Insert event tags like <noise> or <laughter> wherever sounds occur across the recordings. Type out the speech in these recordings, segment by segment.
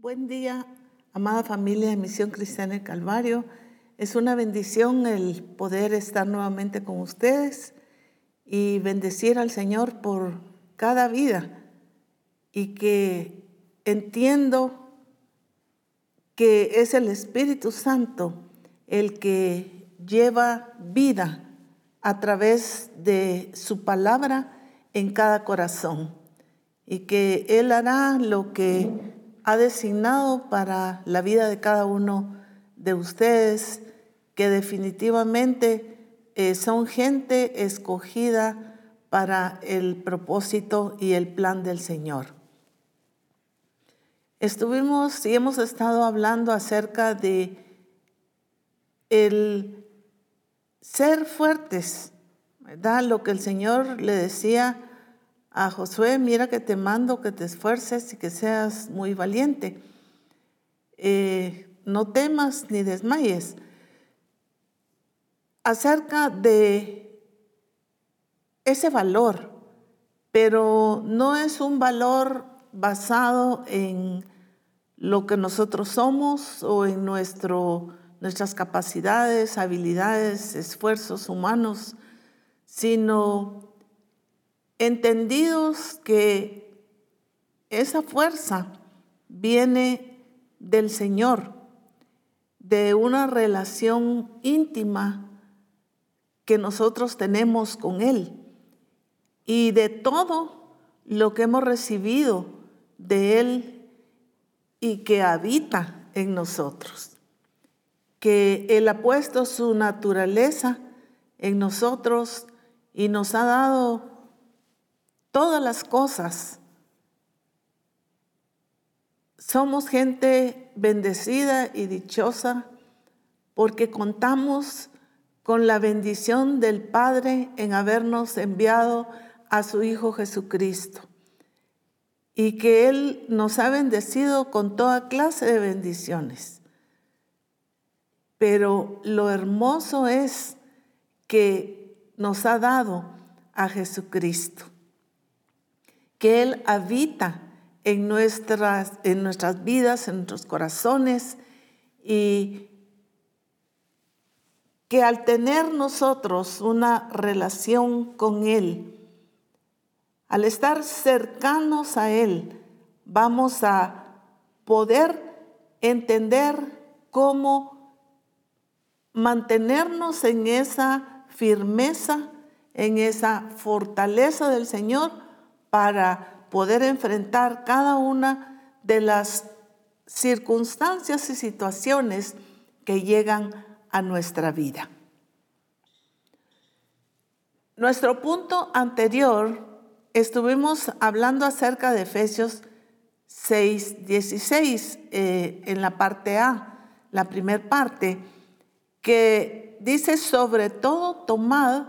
Buen día, amada familia de Misión Cristiana del Calvario. Es una bendición el poder estar nuevamente con ustedes y bendecir al Señor por cada vida y que entiendo que es el Espíritu Santo el que lleva vida a través de su palabra en cada corazón y que Él hará lo que ha designado para la vida de cada uno de ustedes, que definitivamente eh, son gente escogida para el propósito y el plan del Señor. Estuvimos y hemos estado hablando acerca de el ser fuertes, ¿verdad? Lo que el Señor le decía a Josué, mira que te mando que te esfuerces y que seas muy valiente. Eh, no temas ni desmayes. Acerca de ese valor, pero no es un valor basado en lo que nosotros somos o en nuestro, nuestras capacidades, habilidades, esfuerzos humanos, sino entendidos que esa fuerza viene del Señor, de una relación íntima que nosotros tenemos con Él y de todo lo que hemos recibido de Él y que habita en nosotros. Que Él ha puesto su naturaleza en nosotros y nos ha dado todas las cosas. Somos gente bendecida y dichosa porque contamos con la bendición del Padre en habernos enviado a su Hijo Jesucristo y que Él nos ha bendecido con toda clase de bendiciones. Pero lo hermoso es que nos ha dado a Jesucristo que Él habita en nuestras, en nuestras vidas, en nuestros corazones y que al tener nosotros una relación con Él, al estar cercanos a Él, vamos a poder entender cómo mantenernos en esa firmeza, en esa fortaleza del Señor, para poder enfrentar cada una de las circunstancias y situaciones que llegan a nuestra vida. Nuestro punto anterior estuvimos hablando acerca de Efesios 6, 16 eh, en la parte A, la primera parte, que dice sobre todo tomad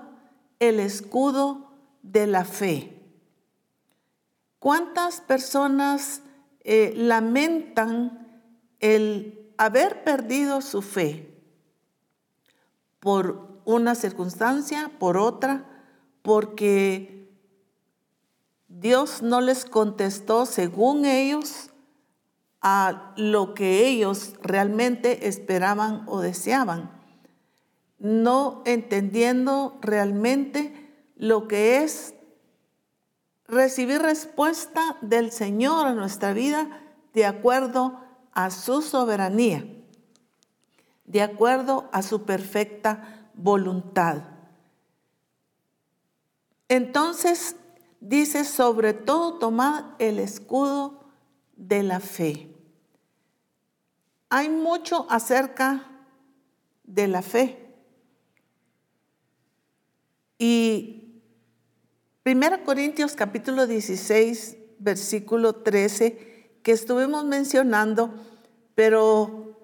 el escudo de la fe ¿Cuántas personas eh, lamentan el haber perdido su fe por una circunstancia, por otra, porque Dios no les contestó según ellos a lo que ellos realmente esperaban o deseaban, no entendiendo realmente lo que es recibir respuesta del Señor a nuestra vida de acuerdo a su soberanía, de acuerdo a su perfecta voluntad. Entonces dice, sobre todo tomad el escudo de la fe. Hay mucho acerca de la fe. Y 1 Corintios capítulo 16, versículo 13, que estuvimos mencionando, pero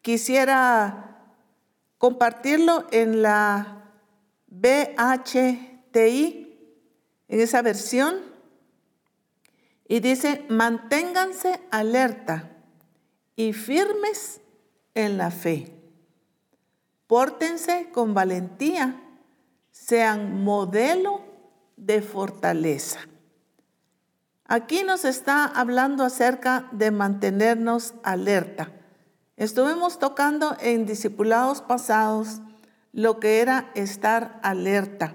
quisiera compartirlo en la BHTI, en esa versión, y dice, manténganse alerta y firmes en la fe. Pórtense con valentía, sean modelo de fortaleza. Aquí nos está hablando acerca de mantenernos alerta. Estuvimos tocando en discipulados pasados lo que era estar alerta,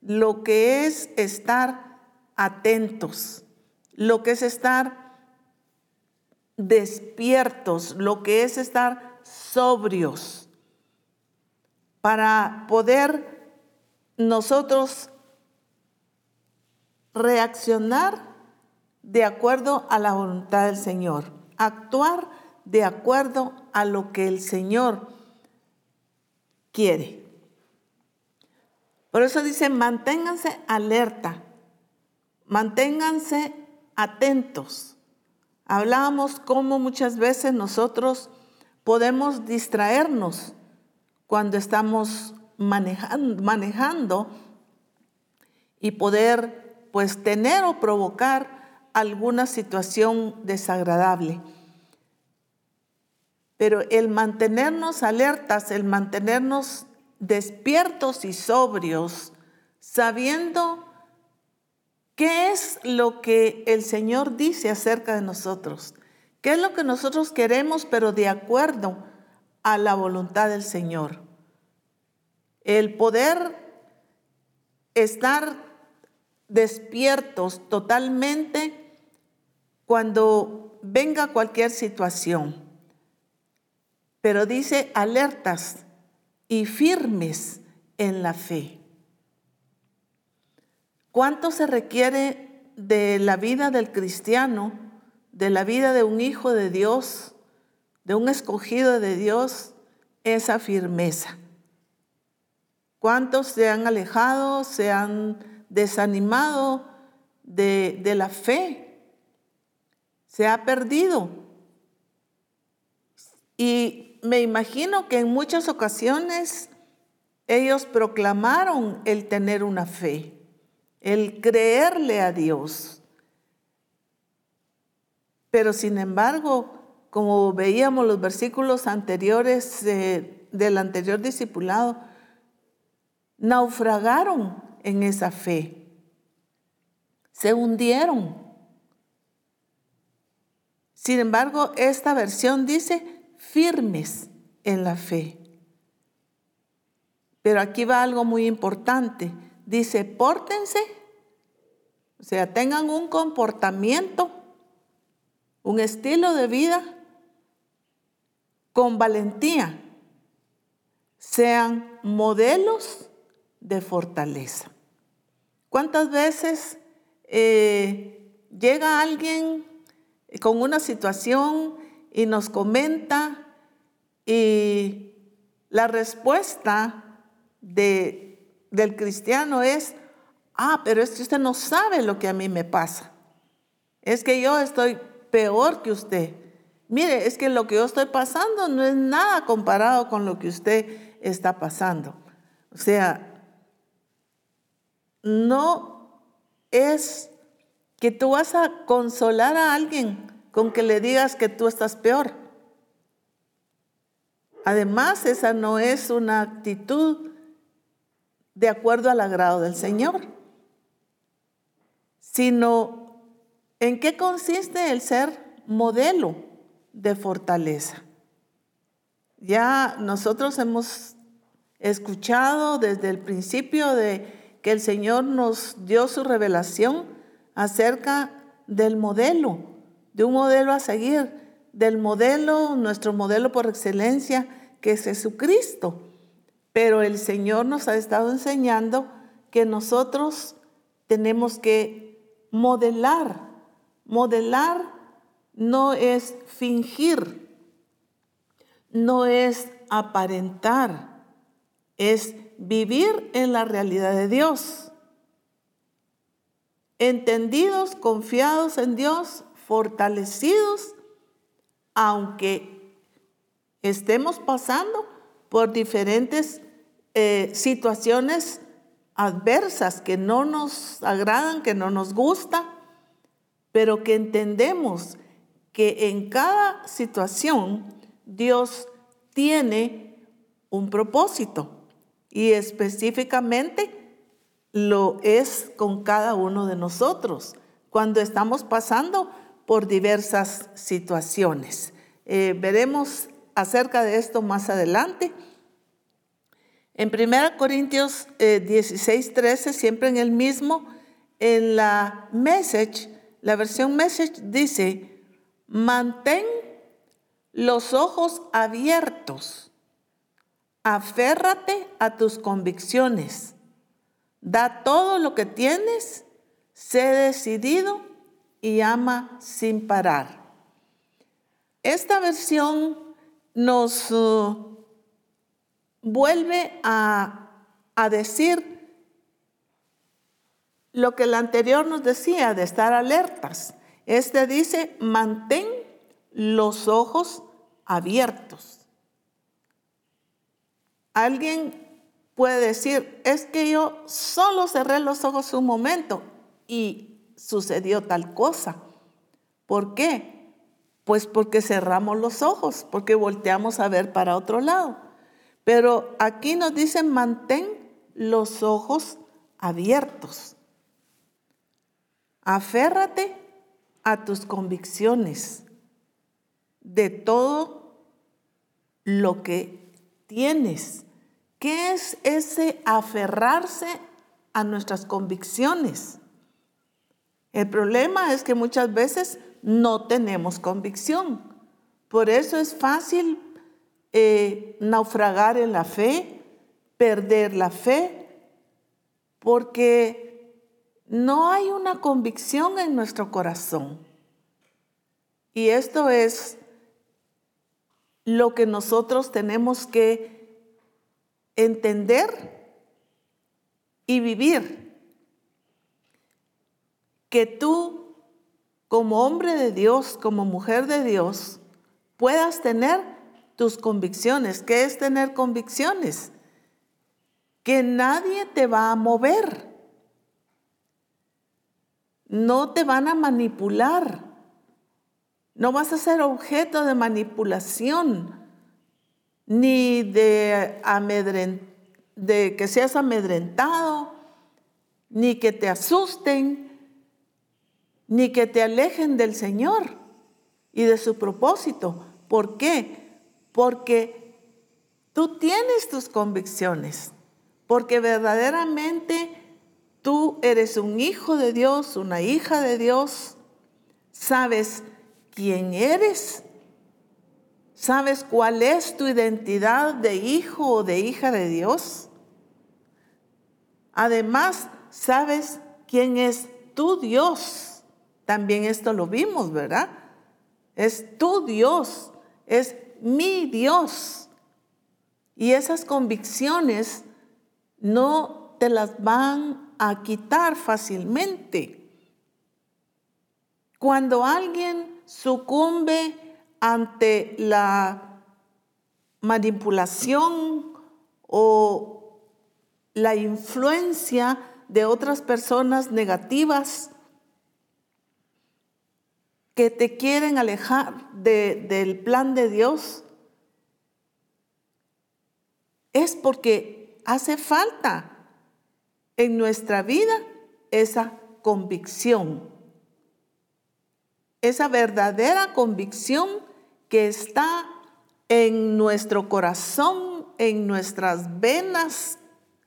lo que es estar atentos, lo que es estar despiertos, lo que es estar sobrios, para poder nosotros reaccionar de acuerdo a la voluntad del Señor, actuar de acuerdo a lo que el Señor quiere. Por eso dice, manténganse alerta, manténganse atentos. Hablábamos cómo muchas veces nosotros podemos distraernos cuando estamos manejando, manejando y poder pues tener o provocar alguna situación desagradable. Pero el mantenernos alertas, el mantenernos despiertos y sobrios, sabiendo qué es lo que el Señor dice acerca de nosotros, qué es lo que nosotros queremos, pero de acuerdo a la voluntad del Señor. El poder estar despiertos totalmente cuando venga cualquier situación. Pero dice alertas y firmes en la fe. ¿Cuánto se requiere de la vida del cristiano, de la vida de un hijo de Dios, de un escogido de Dios, esa firmeza? ¿Cuántos se han alejado, se han desanimado de, de la fe? se ha perdido. Y me imagino que en muchas ocasiones ellos proclamaron el tener una fe, el creerle a Dios. Pero sin embargo, como veíamos los versículos anteriores del anterior discipulado, naufragaron en esa fe, se hundieron. Sin embargo, esta versión dice firmes en la fe. Pero aquí va algo muy importante. Dice, pórtense, o sea, tengan un comportamiento, un estilo de vida con valentía. Sean modelos de fortaleza. ¿Cuántas veces eh, llega alguien con una situación y nos comenta y la respuesta de, del cristiano es, ah, pero es que usted no sabe lo que a mí me pasa. Es que yo estoy peor que usted. Mire, es que lo que yo estoy pasando no es nada comparado con lo que usted está pasando. O sea, no es que tú vas a consolar a alguien con que le digas que tú estás peor. Además, esa no es una actitud de acuerdo al agrado del Señor, sino en qué consiste el ser modelo de fortaleza. Ya nosotros hemos escuchado desde el principio de que el Señor nos dio su revelación acerca del modelo, de un modelo a seguir, del modelo, nuestro modelo por excelencia, que es Jesucristo. Pero el Señor nos ha estado enseñando que nosotros tenemos que modelar. Modelar no es fingir, no es aparentar, es vivir en la realidad de Dios. Entendidos, confiados en Dios, fortalecidos, aunque estemos pasando por diferentes eh, situaciones adversas que no nos agradan, que no nos gusta, pero que entendemos que en cada situación Dios tiene un propósito y específicamente lo es con cada uno de nosotros. cuando estamos pasando por diversas situaciones. Eh, veremos acerca de esto más adelante. En 1 Corintios 16, eh, 13, siempre en el mismo, en la message, la versión message dice, mantén los ojos abiertos, aférrate a tus convicciones, da todo lo que tienes, sé decidido y ama sin parar. Esta versión nos uh, vuelve a, a decir lo que el anterior nos decía de estar alertas. Este dice, mantén los ojos abiertos. Alguien puede decir, es que yo solo cerré los ojos un momento y sucedió tal cosa. ¿Por qué? Pues porque cerramos los ojos, porque volteamos a ver para otro lado. Pero aquí nos dicen, mantén los ojos abiertos. Aférrate a tus convicciones de todo lo que tienes. ¿Qué es ese aferrarse a nuestras convicciones? El problema es que muchas veces no tenemos convicción. Por eso es fácil eh, naufragar en la fe, perder la fe, porque no hay una convicción en nuestro corazón. Y esto es lo que nosotros tenemos que entender y vivir que tú, como hombre de Dios, como mujer de Dios, puedas tener tus convicciones. ¿Qué es tener convicciones? Que nadie te va a mover. No te van a manipular. No vas a ser objeto de manipulación ni de, que seas amedrentado, ni que te asusten, ni que te alejen del Señor y de su propósito. ¿Por qué? Porque tú tienes tus convicciones, porque verdaderamente tú eres un hijo de Dios, una hija de Dios, sabes quién eres, sabes cuál es tu identidad de hijo o de hija de Dios. Además, sabes quién es tu Dios también esto lo vimos, ¿verdad? Es tu Dios, es mi Dios. Y esas convicciones no te las van a quitar fácilmente. Cuando alguien sucumbe ante la manipulación o la influencia de otras personas negativas, que te quieren alejar del plan de Dios, es porque hace falta en nuestra vida esa convicción, esa verdadera convicción que está en nuestro corazón, en nuestras venas,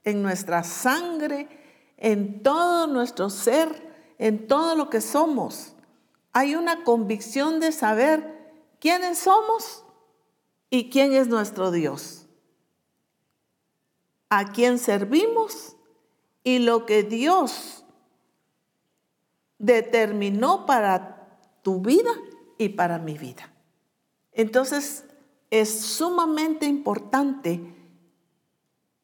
en nuestra sangre, en todo nuestro ser, en todo lo que somos. Hay una convicción de saber quiénes somos y quién es nuestro Dios, a quién servimos y lo que Dios determinó para tu vida y para mi vida. Entonces, es sumamente importante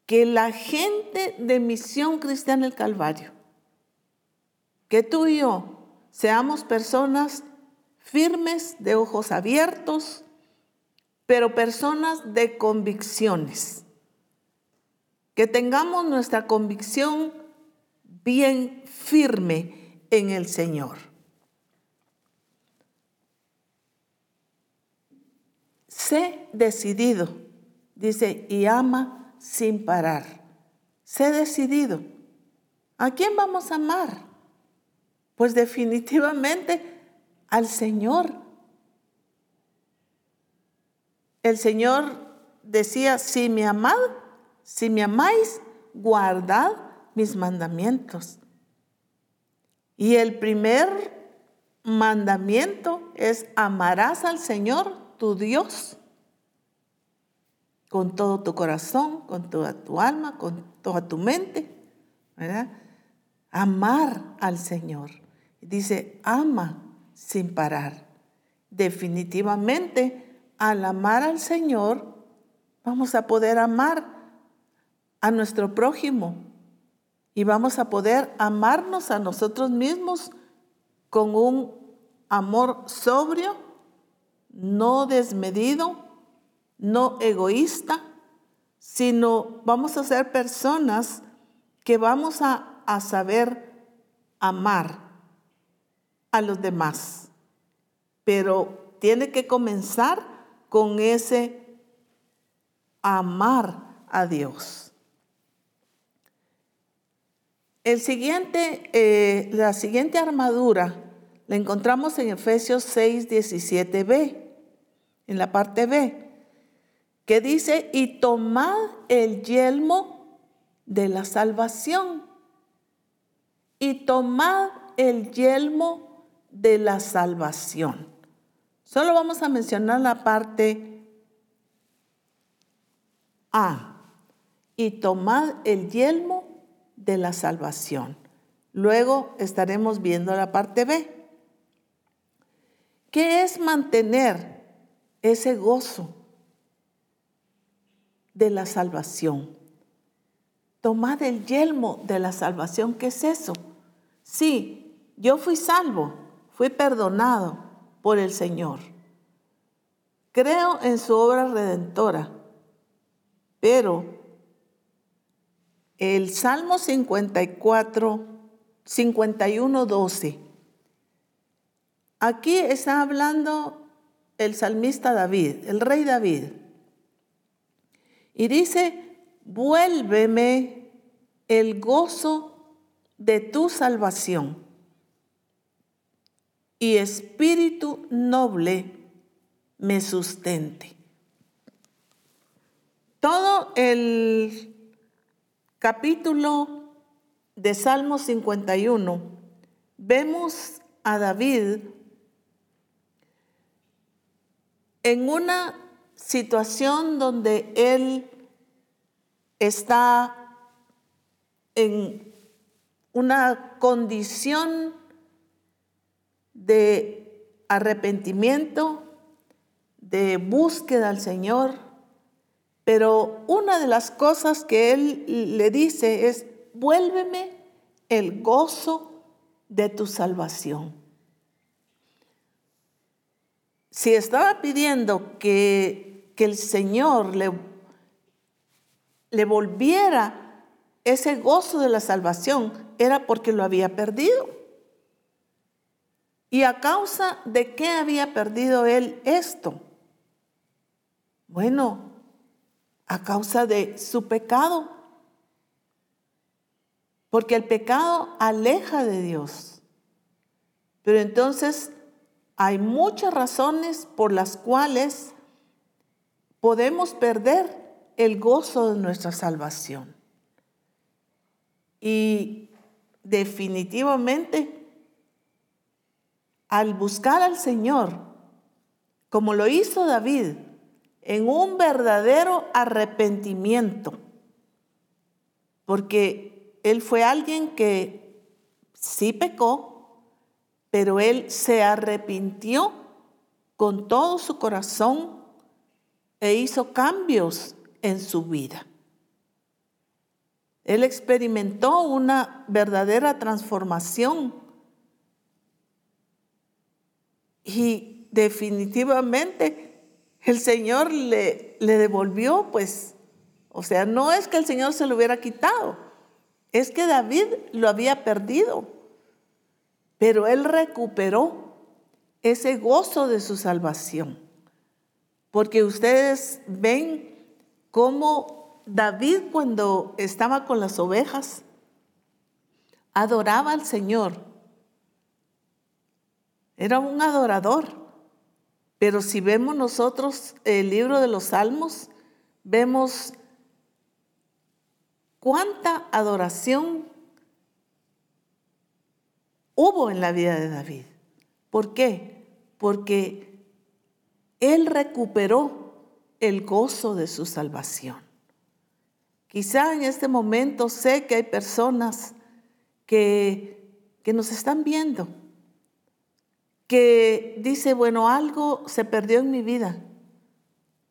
que la gente de Misión Cristiana del Calvario, que tú y yo Seamos personas firmes, de ojos abiertos, pero personas de convicciones. Que tengamos nuestra convicción bien firme en el Señor. Sé decidido, dice, y ama sin parar. Sé decidido. ¿A quién vamos a amar? Pues definitivamente al Señor. El Señor decía, si me amad, si me amáis, guardad mis mandamientos. Y el primer mandamiento es amarás al Señor tu Dios con todo tu corazón, con toda tu alma, con toda tu mente, ¿verdad? Amar al Señor. Dice, ama sin parar. Definitivamente, al amar al Señor, vamos a poder amar a nuestro prójimo y vamos a poder amarnos a nosotros mismos con un amor sobrio, no desmedido, no egoísta, sino vamos a ser personas que vamos a, saber amar a los demás. Pero tiene que comenzar con ese amar a Dios. El siguiente, eh, la siguiente armadura la encontramos en Efesios 6, 17b, en la parte B que dice, y tomad el yelmo de la salvación. Y tomad el yelmo de la salvación. Solo vamos a mencionar la parte A. Y tomad el yelmo de la salvación. Luego estaremos viendo la parte B. ¿Qué es mantener ese gozo? De la salvación. Tomad el yelmo de la salvación. ¿Qué es eso? Sí, yo fui salvo, fui perdonado por el Señor. Creo en su obra redentora, pero el Salmo 54, 51, 12. Aquí está hablando el salmista David, el rey David. Y dice, vuélveme el gozo de tu salvación y espíritu noble me sustente. Todo el capítulo de Salmo 51 vemos a David en una situación donde él está en una condición de arrepentimiento, de búsqueda al Señor, pero una de las cosas que él le dice es, vuélveme el gozo de tu salvación. Si estaba pidiendo que que el Señor le, le volviera ese gozo de la salvación, era porque lo había perdido. ¿Y a causa de qué había perdido él esto? Bueno, a causa de su pecado. Porque el pecado aleja de Dios. Pero entonces hay muchas razones por las cuales podemos perder el gozo de nuestra salvación. Y definitivamente, al buscar al Señor, como lo hizo David, en un verdadero arrepentimiento, porque él fue alguien que sí pecó, pero él se arrepintió con todo su corazón e hizo cambios en su vida. Él experimentó una verdadera transformación y definitivamente el Señor le, le devolvió, pues, o sea, no es que el Señor se lo hubiera quitado, es que David lo había perdido, pero él recuperó ese gozo de su salvación. Porque ustedes ven cómo David cuando estaba con las ovejas, adoraba al Señor, era un adorador. Pero si vemos nosotros el libro de los Salmos, vemos cuánta adoración hubo en la vida de David. ¿Por qué? Porque él recuperó el gozo de su salvación. Quizá en este momento sé que hay personas que, que nos están viendo, que dice, bueno, algo se perdió en mi vida,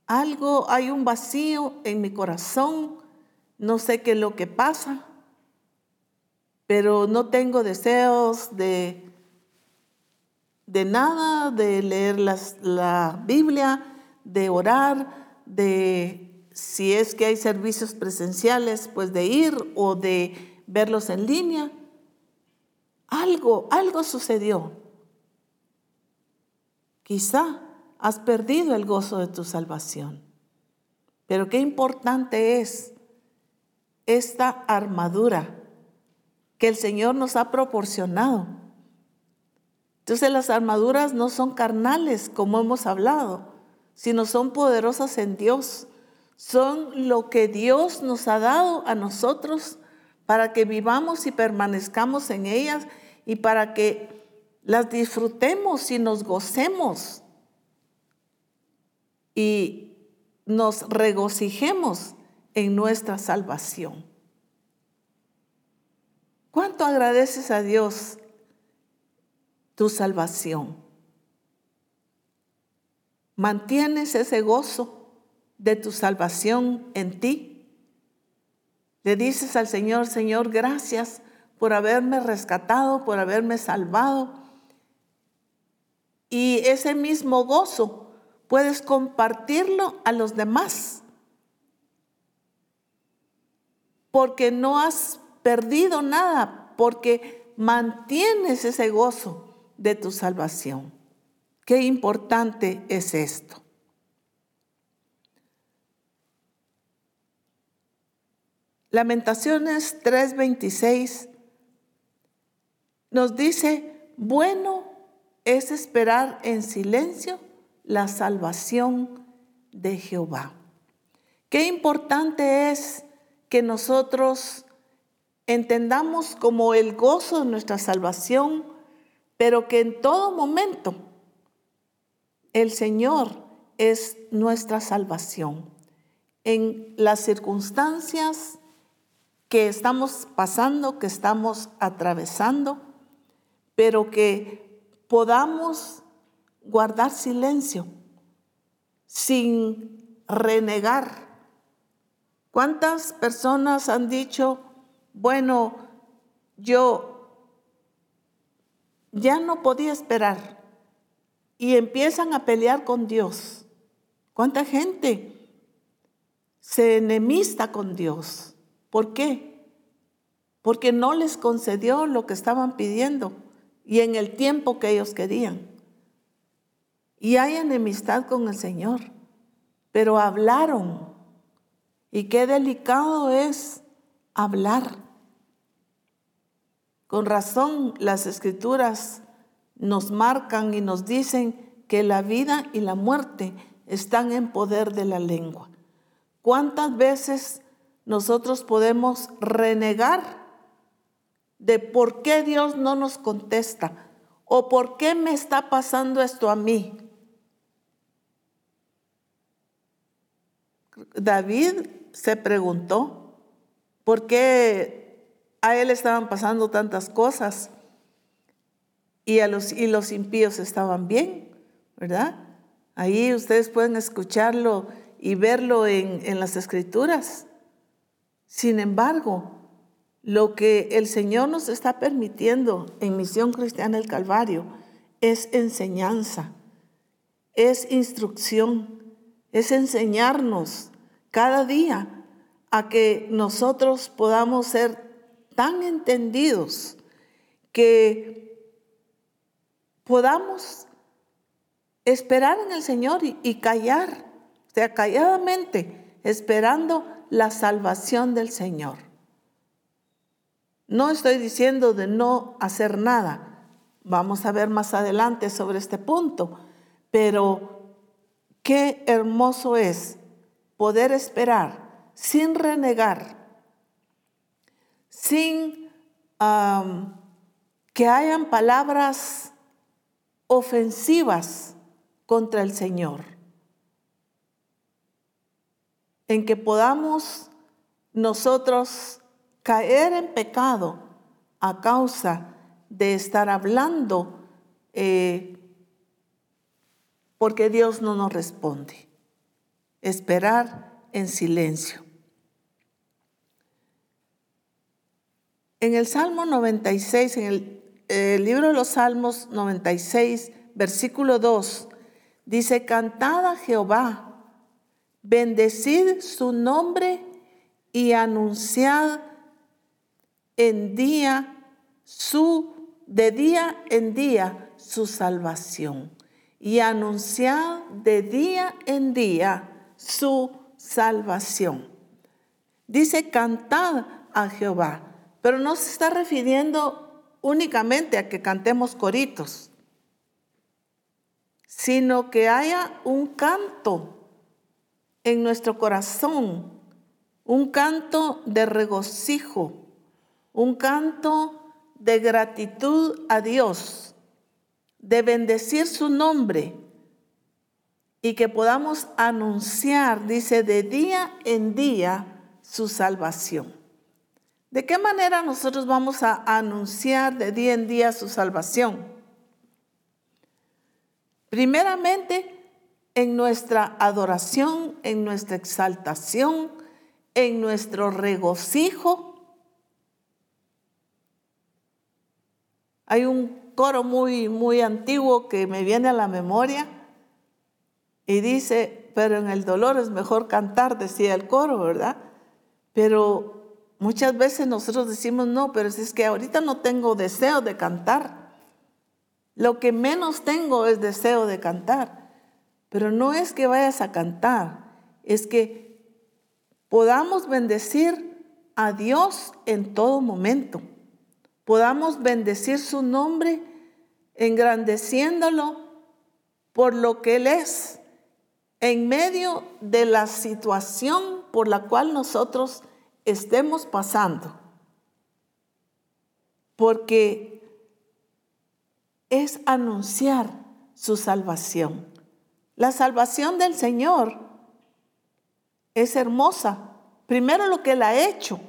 algo, hay un vacío en mi corazón, no sé qué es lo que pasa, pero no tengo deseos de, de nada, de leer la Biblia, de orar, de si es que hay servicios presenciales, pues de ir o de verlos en línea. Algo, algo sucedió. Quizá has perdido el gozo de tu salvación. Pero qué importante es esta armadura que el Señor nos ha proporcionado. Entonces las armaduras no son carnales, como hemos hablado, sino son poderosas en Dios. Son lo que Dios nos ha dado a nosotros para que vivamos y permanezcamos en ellas y para que las disfrutemos y nos gocemos y nos regocijemos en nuestra salvación. ¿Cuánto agradeces a Dios tu salvación? ¿Mantienes ese gozo de tu salvación en ti? Le dices al Señor, Señor, gracias por haberme rescatado, por haberme salvado. Y ese mismo gozo puedes compartirlo a los demás porque no has perdido nada, porque mantienes ese gozo de tu salvación. Qué importante es esto. Lamentaciones 3:26 nos dice, bueno es esperar en silencio la salvación de Jehová. Qué importante es que nosotros entendamos como el gozo de nuestra salvación, pero que en todo momento el Señor es nuestra salvación. En las circunstancias que estamos pasando, que estamos atravesando, pero que podamos guardar silencio sin renegar ¿Cuántas personas han dicho, bueno, yo ya no podía esperar y empiezan a pelear con Dios? ¿Cuánta gente se enemista con Dios? ¿Por qué? Porque no les concedió lo que estaban pidiendo y en el tiempo que ellos querían. Y hay enemistad con el Señor, pero hablaron y qué delicado es hablar. Con razón las escrituras nos marcan y nos dicen que la vida y la muerte están en poder de la lengua. ¿Cuántas veces nosotros podemos renegar de por qué Dios no nos contesta o por qué me está pasando esto a mí? David se preguntó por qué a él estaban pasando tantas cosas y, a los, y los impíos estaban bien, ¿verdad? Ahí ustedes pueden escucharlo y verlo en, en las escrituras. Sin embargo, lo que el Señor nos está permitiendo en Misión Cristiana del Calvario es enseñanza, es instrucción, es enseñarnos cada día a que nosotros podamos ser tan entendidos que podamos esperar en el Señor y, callar, o sea, calladamente, esperando la salvación del Señor. No estoy diciendo de no hacer nada, Vamos a ver más adelante sobre este punto, pero qué hermoso es poder esperar sin renegar, sin que hayan palabras ofensivas contra el Señor, en que podamos nosotros caer en pecado a causa de estar hablando eh, porque Dios no nos responde. Esperar en silencio. En el Salmo 96, en el, libro de los Salmos 96, versículo 2, dice, cantad a Jehová, bendecid su nombre y anunciad en día su de día en día su salvación y anunciar de día en día su salvación. Dice, cantad a Jehová, pero no se está refiriendo únicamente a que cantemos coritos, sino que haya un canto en nuestro corazón, un canto de regocijo, un canto de gratitud a Dios, de bendecir su nombre y que podamos anunciar, dice, de día en día su salvación. ¿De qué manera nosotros vamos a anunciar de día en día su salvación? Primeramente, en nuestra adoración, en nuestra exaltación, en nuestro regocijo Hay un coro muy, muy antiguo que me viene a la memoria y dice, pero en el dolor es mejor cantar, decía el coro, ¿verdad? Pero muchas veces nosotros decimos, no, pero es que ahorita no tengo deseo de cantar. Lo que menos tengo es deseo de cantar. Pero no es que vayas a cantar, es que podamos bendecir a Dios en todo momento podamos bendecir su nombre, engrandeciéndolo por lo que Él es, en medio de la situación por la cual nosotros estemos pasando. Porque es anunciar su salvación. La salvación del Señor es hermosa. Primero lo que Él ha hecho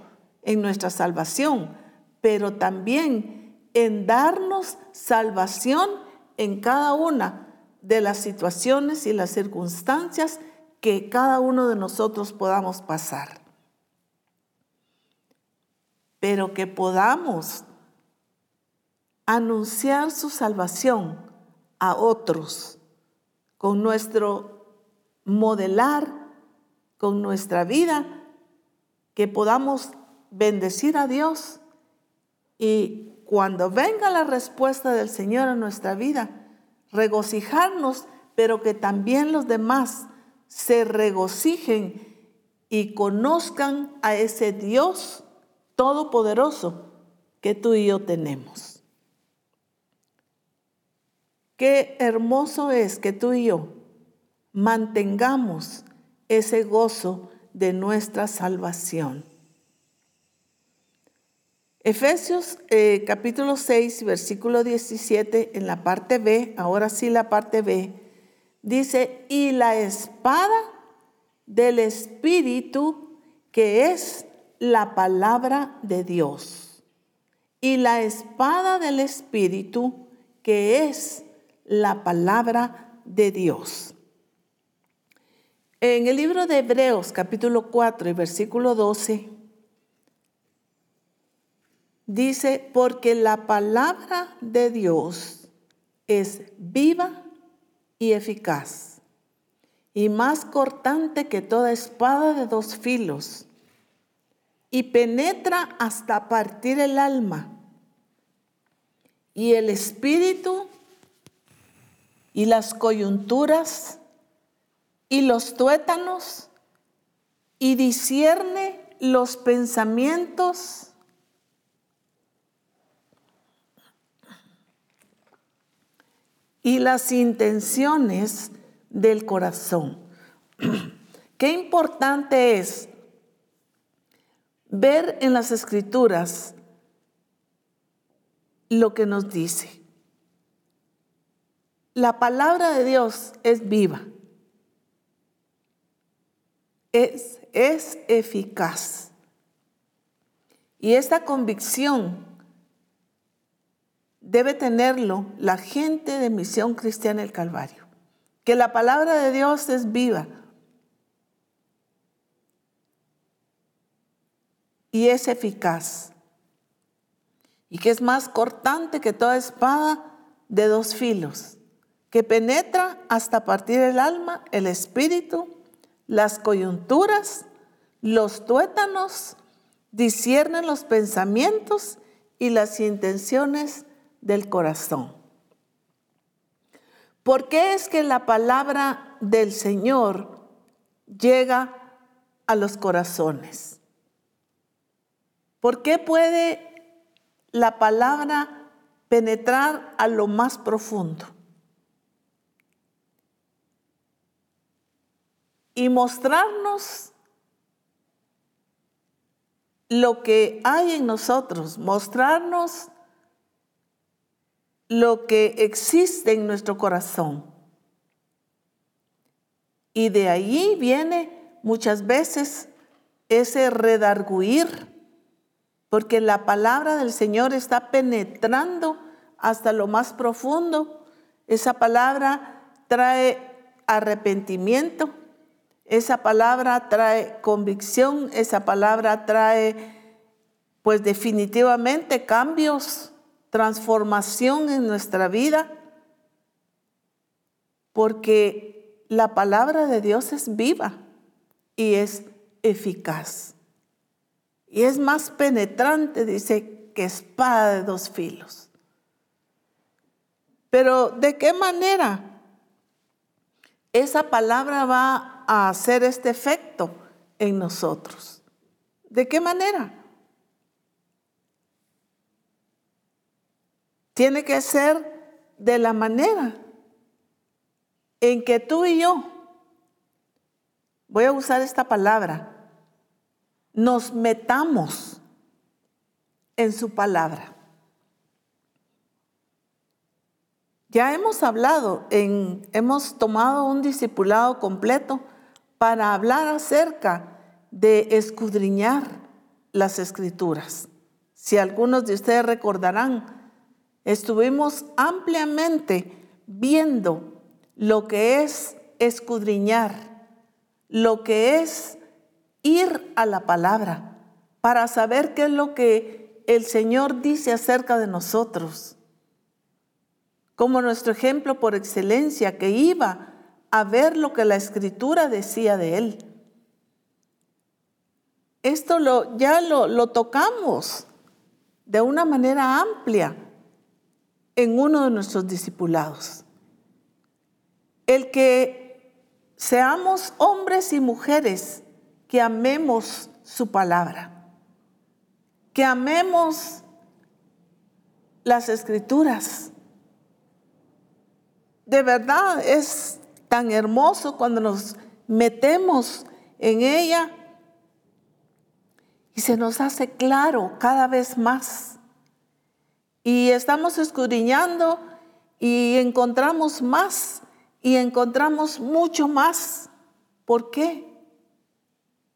en nuestra salvación, pero también en darnos salvación en cada una de las situaciones y las circunstancias que cada uno de nosotros podamos pasar. Pero que podamos anunciar su salvación a otros con nuestro modelar, con nuestra vida, que podamos bendecir a Dios. Y cuando venga la respuesta del Señor a nuestra vida, regocijarnos, pero que también los demás se regocijen y conozcan a ese Dios todopoderoso que tú y yo tenemos. Qué hermoso es que tú y yo mantengamos ese gozo de nuestra salvación. Efesios eh, capítulo 6, versículo 17, en la parte B, ahora sí la parte B, dice, y la espada del Espíritu, que es la palabra de Dios. Y la espada del Espíritu, que es la palabra de Dios. En el libro de Hebreos capítulo 4 y versículo 12, Dice, porque la palabra de Dios es viva y eficaz y más cortante que toda espada de dos filos y penetra hasta partir el alma y el espíritu y las coyunturas y los tuétanos y discierne los pensamientos y las intenciones del corazón. <clears throat> Qué importante es ver en las escrituras lo que nos dice. La palabra de Dios es viva, es, es eficaz. Y esta convicción debe tenerlo la gente de Misión Cristiana del Calvario, que la palabra de Dios es viva y es eficaz y que es más cortante que toda espada de dos filos, que penetra hasta partir el alma, el espíritu, las coyunturas, los tuétanos, disciernen los pensamientos y las intenciones del corazón. ¿Por qué es que la palabra del Señor llega a los corazones? ¿Por qué puede la palabra penetrar a lo más profundo y mostrarnos lo que hay en nosotros, mostrarnos lo que existe en nuestro corazón. Y de ahí viene muchas veces ese redarguir porque la palabra del Señor está penetrando hasta lo más profundo. Esa palabra trae arrepentimiento, esa palabra trae convicción, esa palabra trae pues definitivamente cambios, transformación en nuestra vida, porque la palabra de Dios es viva y es eficaz. Y es más penetrante, dice, que espada de dos filos. Pero ¿de qué manera esa palabra va a hacer este efecto en nosotros? ¿De qué manera? Tiene que ser de la manera en que tú y yo, voy a usar esta palabra, nos metamos en su palabra. Ya hemos hablado, en, hemos tomado un discipulado completo para hablar acerca de escudriñar las escrituras. Si algunos de ustedes recordarán, estuvimos ampliamente viendo lo que es escudriñar, lo que es ir a la palabra para saber qué es lo que el Señor dice acerca de nosotros. Como nuestro ejemplo por excelencia que iba a ver lo que la escritura decía de él. Esto lo, ya lo, lo tocamos de una manera amplia en uno de nuestros discipulados. El que seamos hombres y mujeres que amemos su palabra, que amemos las escrituras. De verdad es tan hermoso cuando nos metemos en ella y se nos hace claro cada vez más. Y estamos escudriñando y encontramos más y encontramos mucho más. ¿Por qué?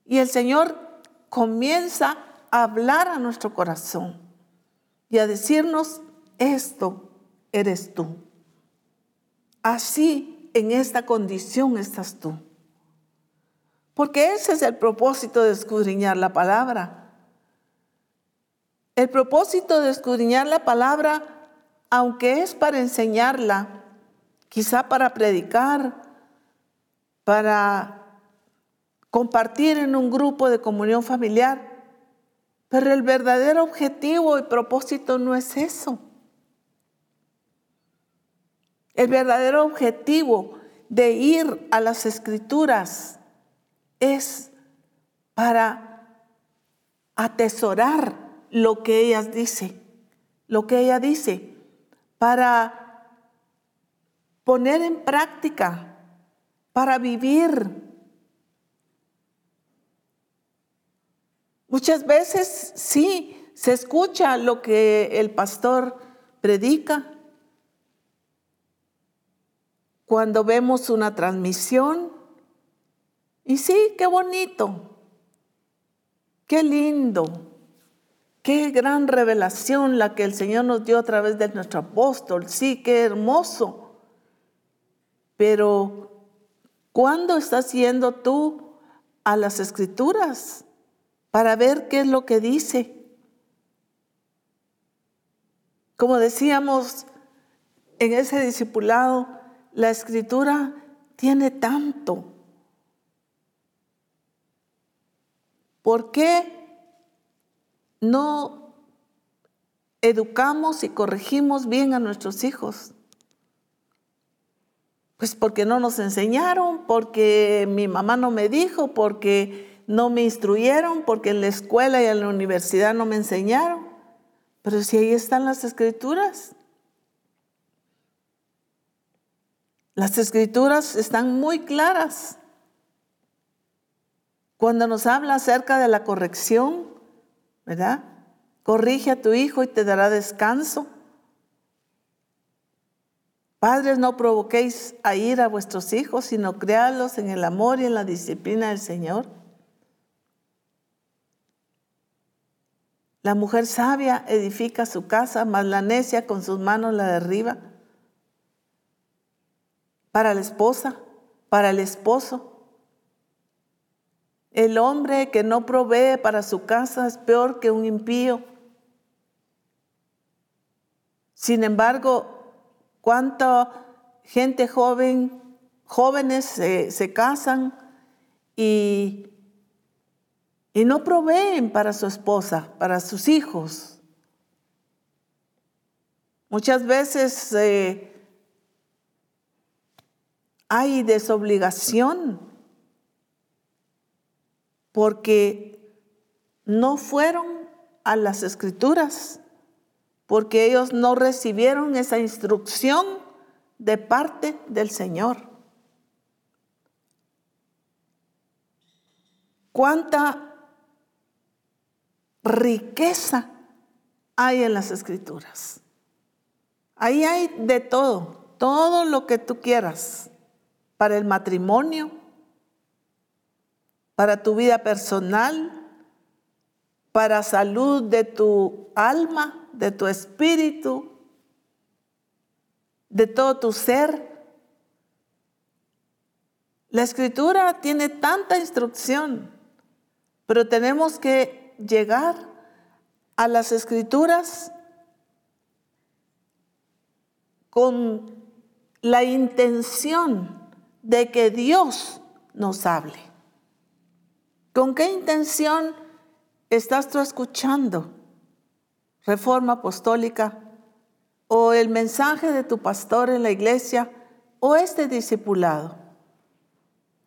Y el Señor comienza a hablar a nuestro corazón y a decirnos, esto eres tú. Así en esta condición estás tú. Porque ese es el propósito de escudriñar la palabra. El propósito de escudriñar la palabra, aunque es para enseñarla, quizá para predicar, para compartir en un grupo de comunión familiar. Pero el verdadero objetivo y propósito no es eso. El verdadero objetivo de ir a las escrituras es para atesorar lo que ellas dice, lo que ella dice, para poner en práctica, para vivir. Muchas veces sí, se escucha lo que el pastor predica. Cuando vemos una transmisión, y sí, qué bonito, qué lindo, qué gran revelación la que el Señor nos dio a través de nuestro apóstol, sí, qué hermoso. Pero, ¿cuándo estás yendo tú a las escrituras para ver qué es lo que dice? Como decíamos en ese discipulado, la escritura tiene tanto. ¿Por qué no educamos y corregimos bien a nuestros hijos? Pues porque no nos enseñaron, porque mi mamá no me dijo, porque no me instruyeron, porque en la escuela y en la universidad no me enseñaron. Pero si ahí están las escrituras. Las escrituras están muy claras. Cuando nos habla acerca de la corrección, ¿verdad? Corrige a tu hijo y te dará descanso. Padres, no provoquéis a ir a vuestros hijos, sino creadlos en el amor y en la disciplina del Señor. La mujer sabia edifica su casa, mas la necia con sus manos la derriba. Para la esposa, para el esposo. El hombre que no provee para su casa es peor que un impío. Sin embargo, cuánta gente joven, jóvenes se, se casan y y no proveen para su esposa, para sus hijos. Muchas veces eh, hay desobligación porque no fueron a las escrituras, porque ellos no recibieron esa instrucción de parte del Señor. ¿Cuánta riqueza hay en las escrituras. Ahí hay de todo, todo lo que tú quieras, para el matrimonio, para tu vida personal, para salud de tu alma, de tu espíritu, de todo tu ser. La escritura tiene tanta instrucción, pero tenemos que llegar a las escrituras con la intención de que Dios nos hable. ¿Con qué intención estás tú escuchando reforma apostólica o el mensaje de tu pastor en la iglesia o este discipulado?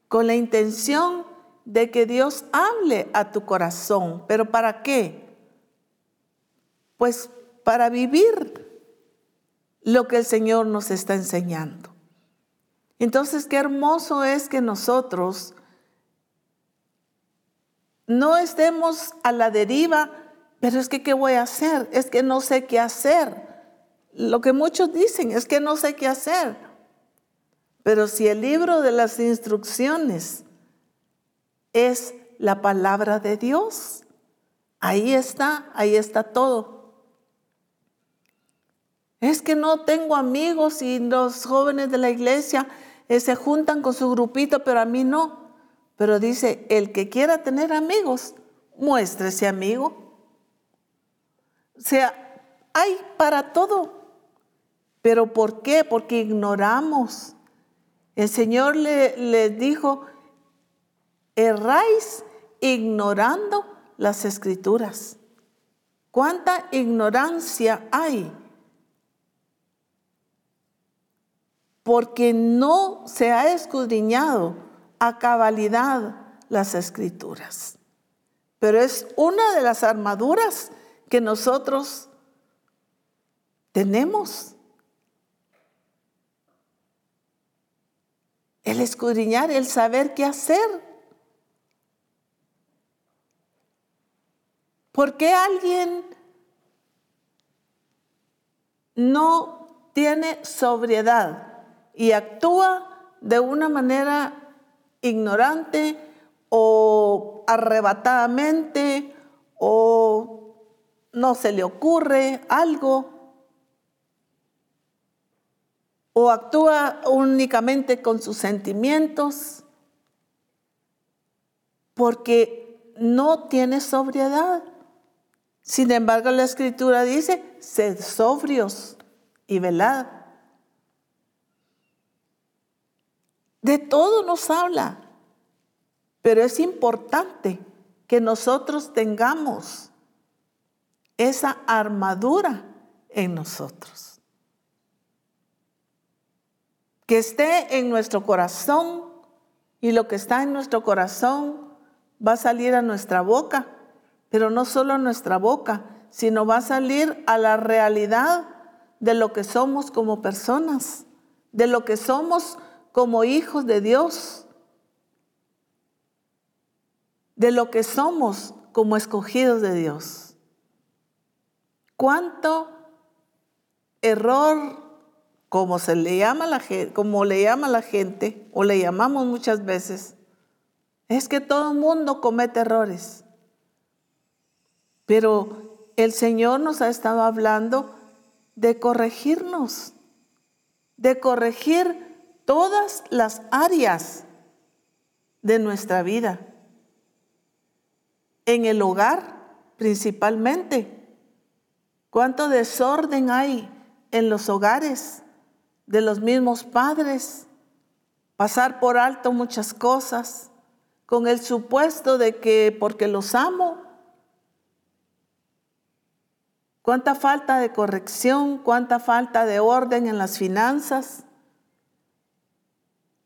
Con la intención de que Dios hable a tu corazón. ¿Pero para qué? Pues para vivir lo que el Señor nos está enseñando. Entonces, qué hermoso es que nosotros no estemos a la deriva, pero es que, ¿qué voy a hacer? Es que no sé qué hacer. Lo que muchos dicen es que no sé qué hacer. Pero si el libro de las instrucciones es la palabra de Dios. Ahí está, ahí está todo. Es que no tengo amigos y los jóvenes de la iglesia eh, se juntan con su grupito, pero a mí no. Pero dice, el que quiera tener amigos, muéstrese amigo. O sea, hay para todo. ¿Pero por qué? Porque ignoramos. El Señor le, le dijo, erráis ignorando las escrituras. ¿Cuánta ignorancia hay? Porque no se ha escudriñado a cabalidad las escrituras. Pero es una de las armaduras que nosotros tenemos. el escudriñar, el saber qué hacer. ¿Por qué alguien no tiene sobriedad y actúa de una manera ignorante o arrebatadamente o no se le ocurre algo o actúa únicamente con sus sentimientos porque no tiene sobriedad. Sin embargo, la escritura dice, sed sobrios y velad. De todo nos habla, pero es importante que nosotros tengamos esa armadura en nosotros. Que esté en nuestro corazón y lo que está en nuestro corazón va a salir a nuestra boca pero no solo nuestra boca, sino va a salir a la realidad de lo que somos como personas, de lo que somos como hijos de Dios, de lo que somos como escogidos de Dios. ¿Cuánto error, como se le llama la como le llama la gente, o le llamamos muchas veces, es que todo el mundo comete errores. Pero el Señor nos ha estado hablando de corregirnos, de corregir todas las áreas de nuestra vida. En el hogar, principalmente. ¿Cuánto desorden hay en los hogares de los mismos padres? Pasar por alto muchas cosas con el supuesto de que porque los amo, cuánta falta de corrección, cuánta falta de orden en las finanzas,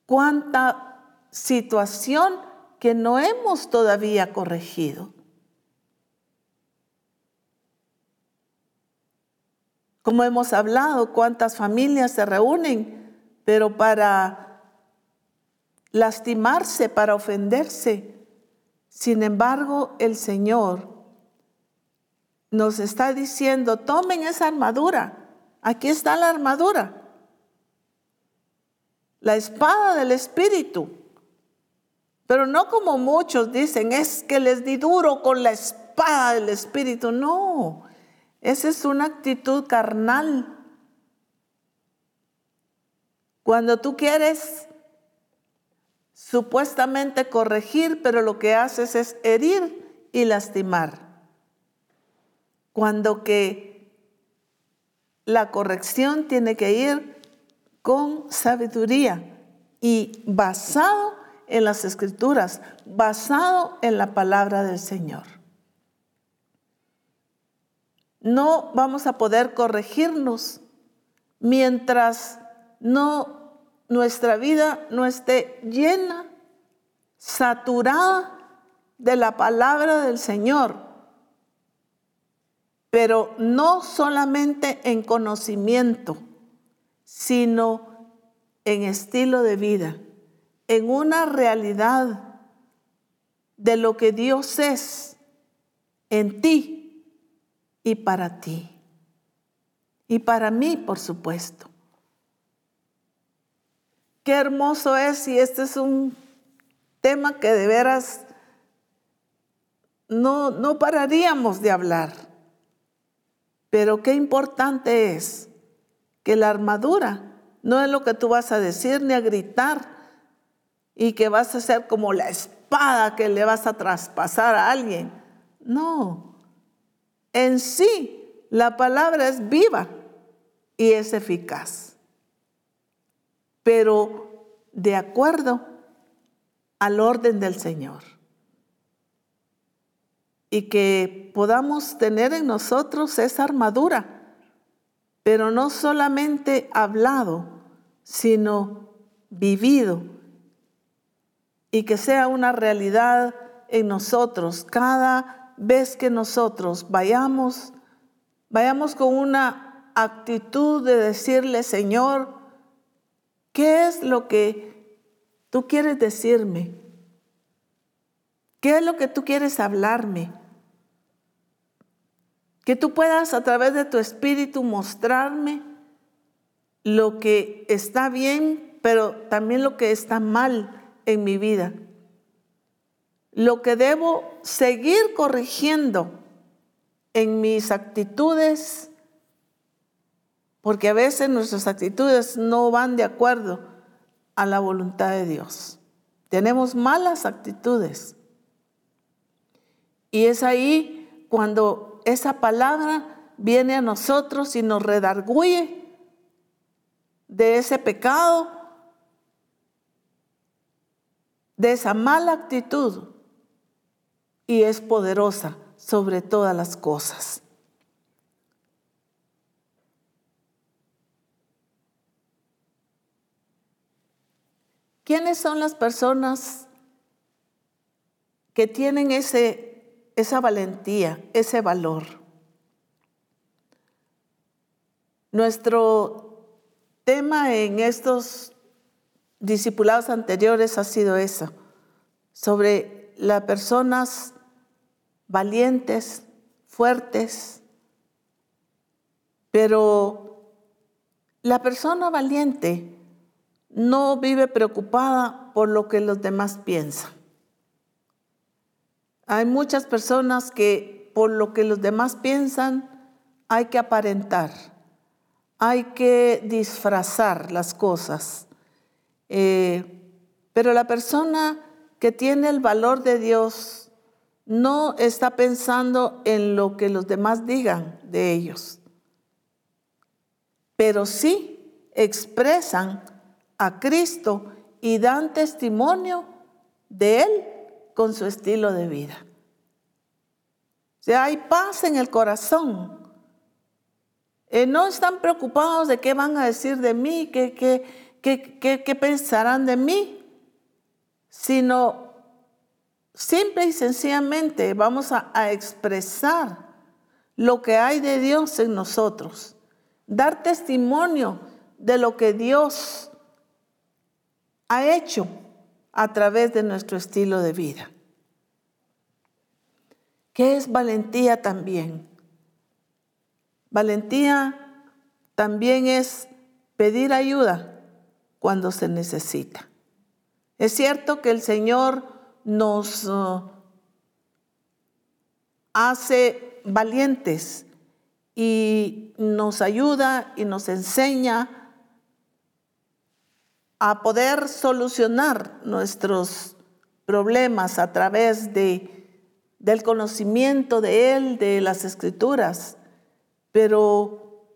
cuánta situación que no hemos todavía corregido. Como hemos hablado, cuántas familias se reúnen, pero para lastimarse, para ofenderse. Sin embargo, el Señor nos está diciendo, tomen esa armadura. Aquí está la armadura. La espada del Espíritu. Pero no como muchos dicen, es que les di duro con la espada del Espíritu. No, esa es una actitud carnal. Cuando tú quieres supuestamente corregir, pero lo que haces es herir y lastimar cuando que la corrección tiene que ir con sabiduría y basado en las escrituras, basado en la palabra del Señor. No vamos a poder corregirnos mientras no nuestra vida no esté llena, saturada de la palabra del Señor pero no solamente en conocimiento, sino en estilo de vida, en una realidad de lo que Dios es en ti y para ti. Y para mí, por supuesto. Qué hermoso es y este es un tema que de veras no, no pararíamos de hablar pero qué importante es que la armadura no es lo que tú vas a decir ni a gritar y que vas a ser como la espada que le vas a traspasar a alguien. No, en sí la palabra es viva y es eficaz, pero de acuerdo al orden del Señor y que podamos tener en nosotros esa armadura, pero no solamente hablado, sino vivido, y que sea una realidad en nosotros cada vez que nosotros vayamos, vayamos con una actitud de decirle, Señor, ¿qué es lo que tú quieres decirme? ¿Qué es lo que tú quieres hablarme? Que tú puedas a través de tu espíritu mostrarme lo que está bien, pero también lo que está mal en mi vida. Lo que debo seguir corrigiendo en mis actitudes, porque a veces nuestras actitudes no van de acuerdo a la voluntad de Dios. Tenemos malas actitudes. Y es ahí cuando esa palabra viene a nosotros y nos redarguye de ese pecado, de esa mala actitud, y es poderosa sobre todas las cosas. ¿Quiénes son las personas que tienen ese, esa valentía, ese valor? Nuestro tema en estos discipulados anteriores ha sido eso, sobre las personas valientes, fuertes, pero la persona valiente no vive preocupada por lo que los demás piensan. Hay muchas personas que por lo que los demás piensan hay que aparentar, hay que disfrazar las cosas. Eh, pero la persona que tiene el valor de Dios no está pensando en lo que los demás digan de ellos, pero sí expresan a Cristo y dan testimonio de Él con su estilo de vida. Sea, hay paz en el corazón. Eh, no están preocupados de qué van a decir de mí, qué, qué, qué, qué pensarán de mí, sino simple y sencillamente vamos a expresar lo que hay de Dios en nosotros, dar testimonio de lo que Dios ha hecho a través de nuestro estilo de vida. ¿Qué es valentía también? Valentía también es pedir ayuda cuando se necesita. Es cierto que el Señor nos uh, hace valientes y nos ayuda y nos enseña a poder solucionar nuestros problemas a través de, del conocimiento de Él, de las escrituras. Pero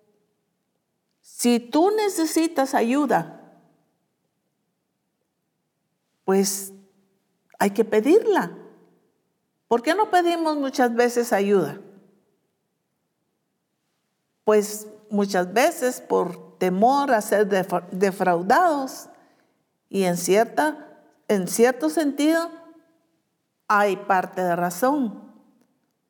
si tú necesitas ayuda, pues hay que pedirla. ¿Por qué no pedimos muchas veces ayuda? Pues muchas veces por temor a ser defraudados, y en, cierta, en cierto sentido hay parte de razón,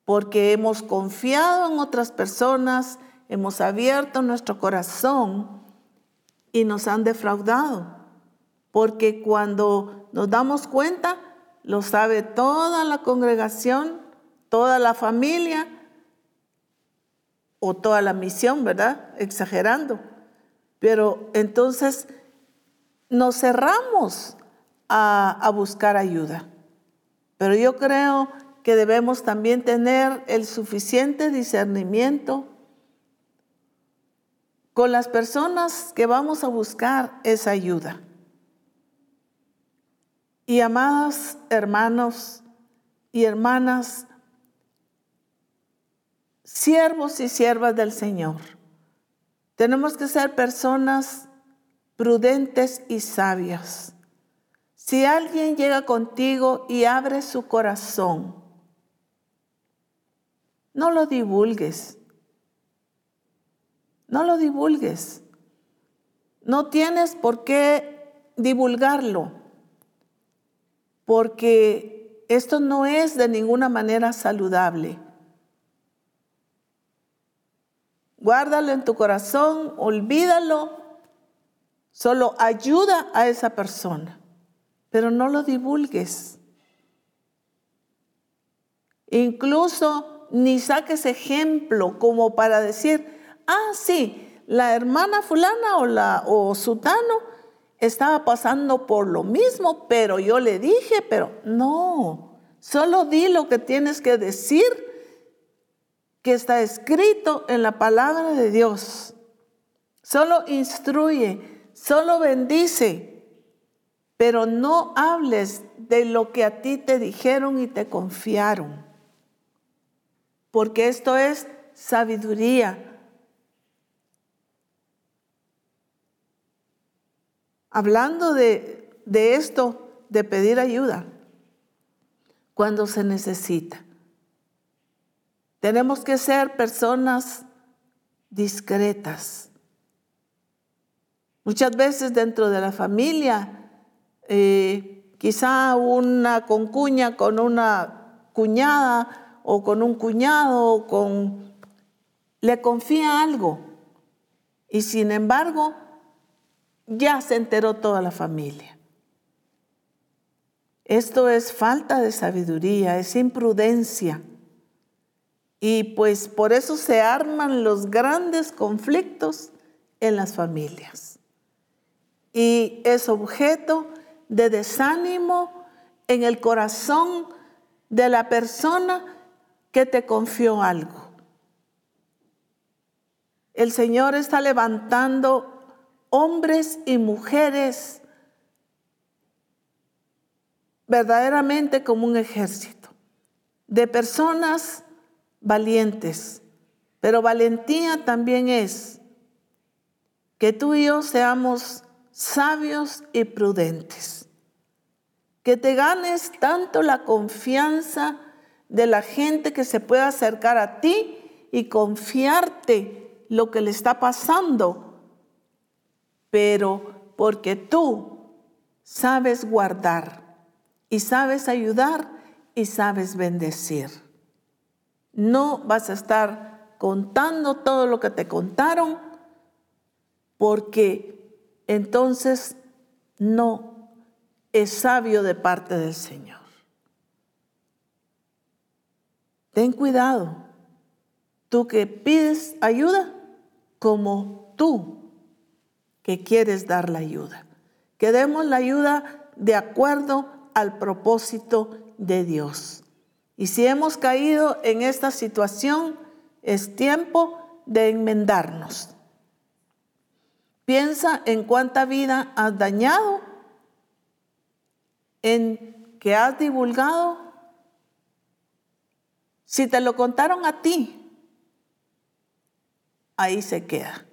porque hemos confiado en otras personas, hemos abierto nuestro corazón y nos han defraudado. Porque cuando nos damos cuenta, lo sabe toda la congregación, toda la familia o toda la misión, ¿verdad? Exagerando. Pero entonces nos cerramos a, buscar ayuda. Pero yo creo que debemos también tener el suficiente discernimiento con las personas que vamos a buscar esa ayuda. Y amados hermanos y hermanas, siervos y siervas del Señor, tenemos que ser personas prudentes y sabios. Si alguien llega contigo y abre su corazón, no lo divulgues. No lo divulgues. No tienes por qué divulgarlo, porque esto no es de ninguna manera saludable. Guárdalo en tu corazón, olvídalo Solo ayuda a esa persona. pero no lo divulgues. Incluso ni saques ejemplo como para decir, ah, sí, la hermana fulana o, la, o sutano estaba pasando por lo mismo, pero yo le dije, pero no, solo di lo que tienes que decir que está escrito en la palabra de Dios. Solo instruye, solo bendice, pero no hables de lo que a ti te dijeron y te confiaron. Porque esto es sabiduría. Hablando de, de esto, de pedir ayuda, cuando se necesita. Tenemos que ser personas discretas. Muchas veces dentro de la familia, eh, quizá una concuña con una cuñada o con un cuñado con le confía algo y sin embargo ya se enteró toda la familia. Esto es falta de sabiduría, es imprudencia. Y pues por eso se arman los grandes conflictos en las familias. Y es objeto de desánimo en el corazón de la persona que te confió algo. El Señor está levantando hombres y mujeres verdaderamente como un ejército de personas valientes. Pero valentía también es que tú y yo seamos sabios y prudentes. Que te ganes tanto la confianza de la gente que se pueda acercar a ti y confiarte lo que le está pasando pero porque tú sabes guardar y sabes ayudar y sabes bendecir. No vas a estar contando todo lo que te contaron porque entonces no es sabio de parte del Señor. Ten cuidado, tú que pides ayuda como tú que quieres dar la ayuda. Que demos la ayuda de acuerdo al propósito de Dios. Y si hemos caído en esta situación, es tiempo de enmendarnos. Piensa en cuánta vida has dañado, en que has divulgado. Si te lo contaron a ti, ahí se queda.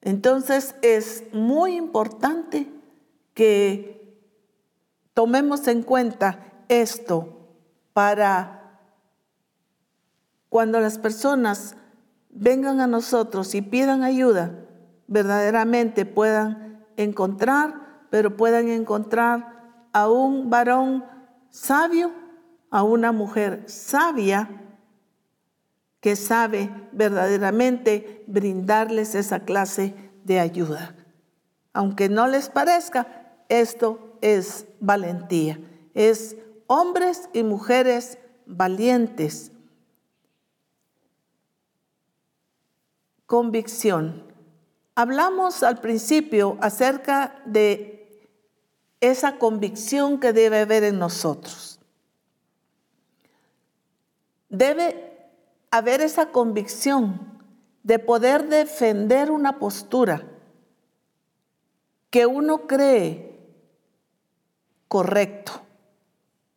Entonces es muy importante que tomemos en cuenta esto para cuando las personas vengan a nosotros y pidan ayuda, verdaderamente puedan encontrar, pero puedan encontrar a un varón sabio, a una mujer sabia que sabe verdaderamente brindarles esa clase de ayuda. Aunque no les parezca, esto es valentía. Es hombres y mujeres valientes. Convicción. Hablamos al principio acerca de esa convicción que debe haber en nosotros. Debe haber esa convicción de poder defender una postura que uno cree correcto,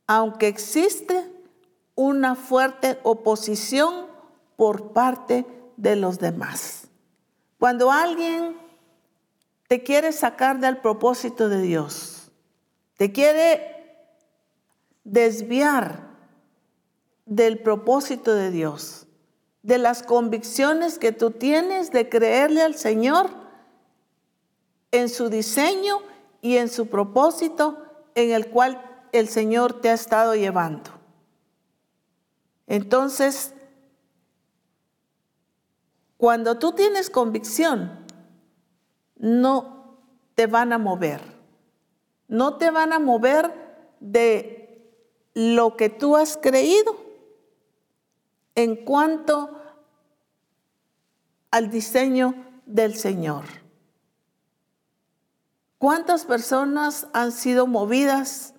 aunque existe una fuerte oposición por parte de los demás. Cuando alguien te quiere sacar del propósito de Dios, te quiere desviar del propósito de Dios, de las convicciones que tú tienes de creerle al Señor en su diseño y en su propósito en el cual el Señor te ha estado llevando. Entonces, cuando tú tienes convicción, no te van a mover. No te van a mover de lo que tú has creído en cuanto al diseño del Señor. ¿Cuántas personas han sido movidas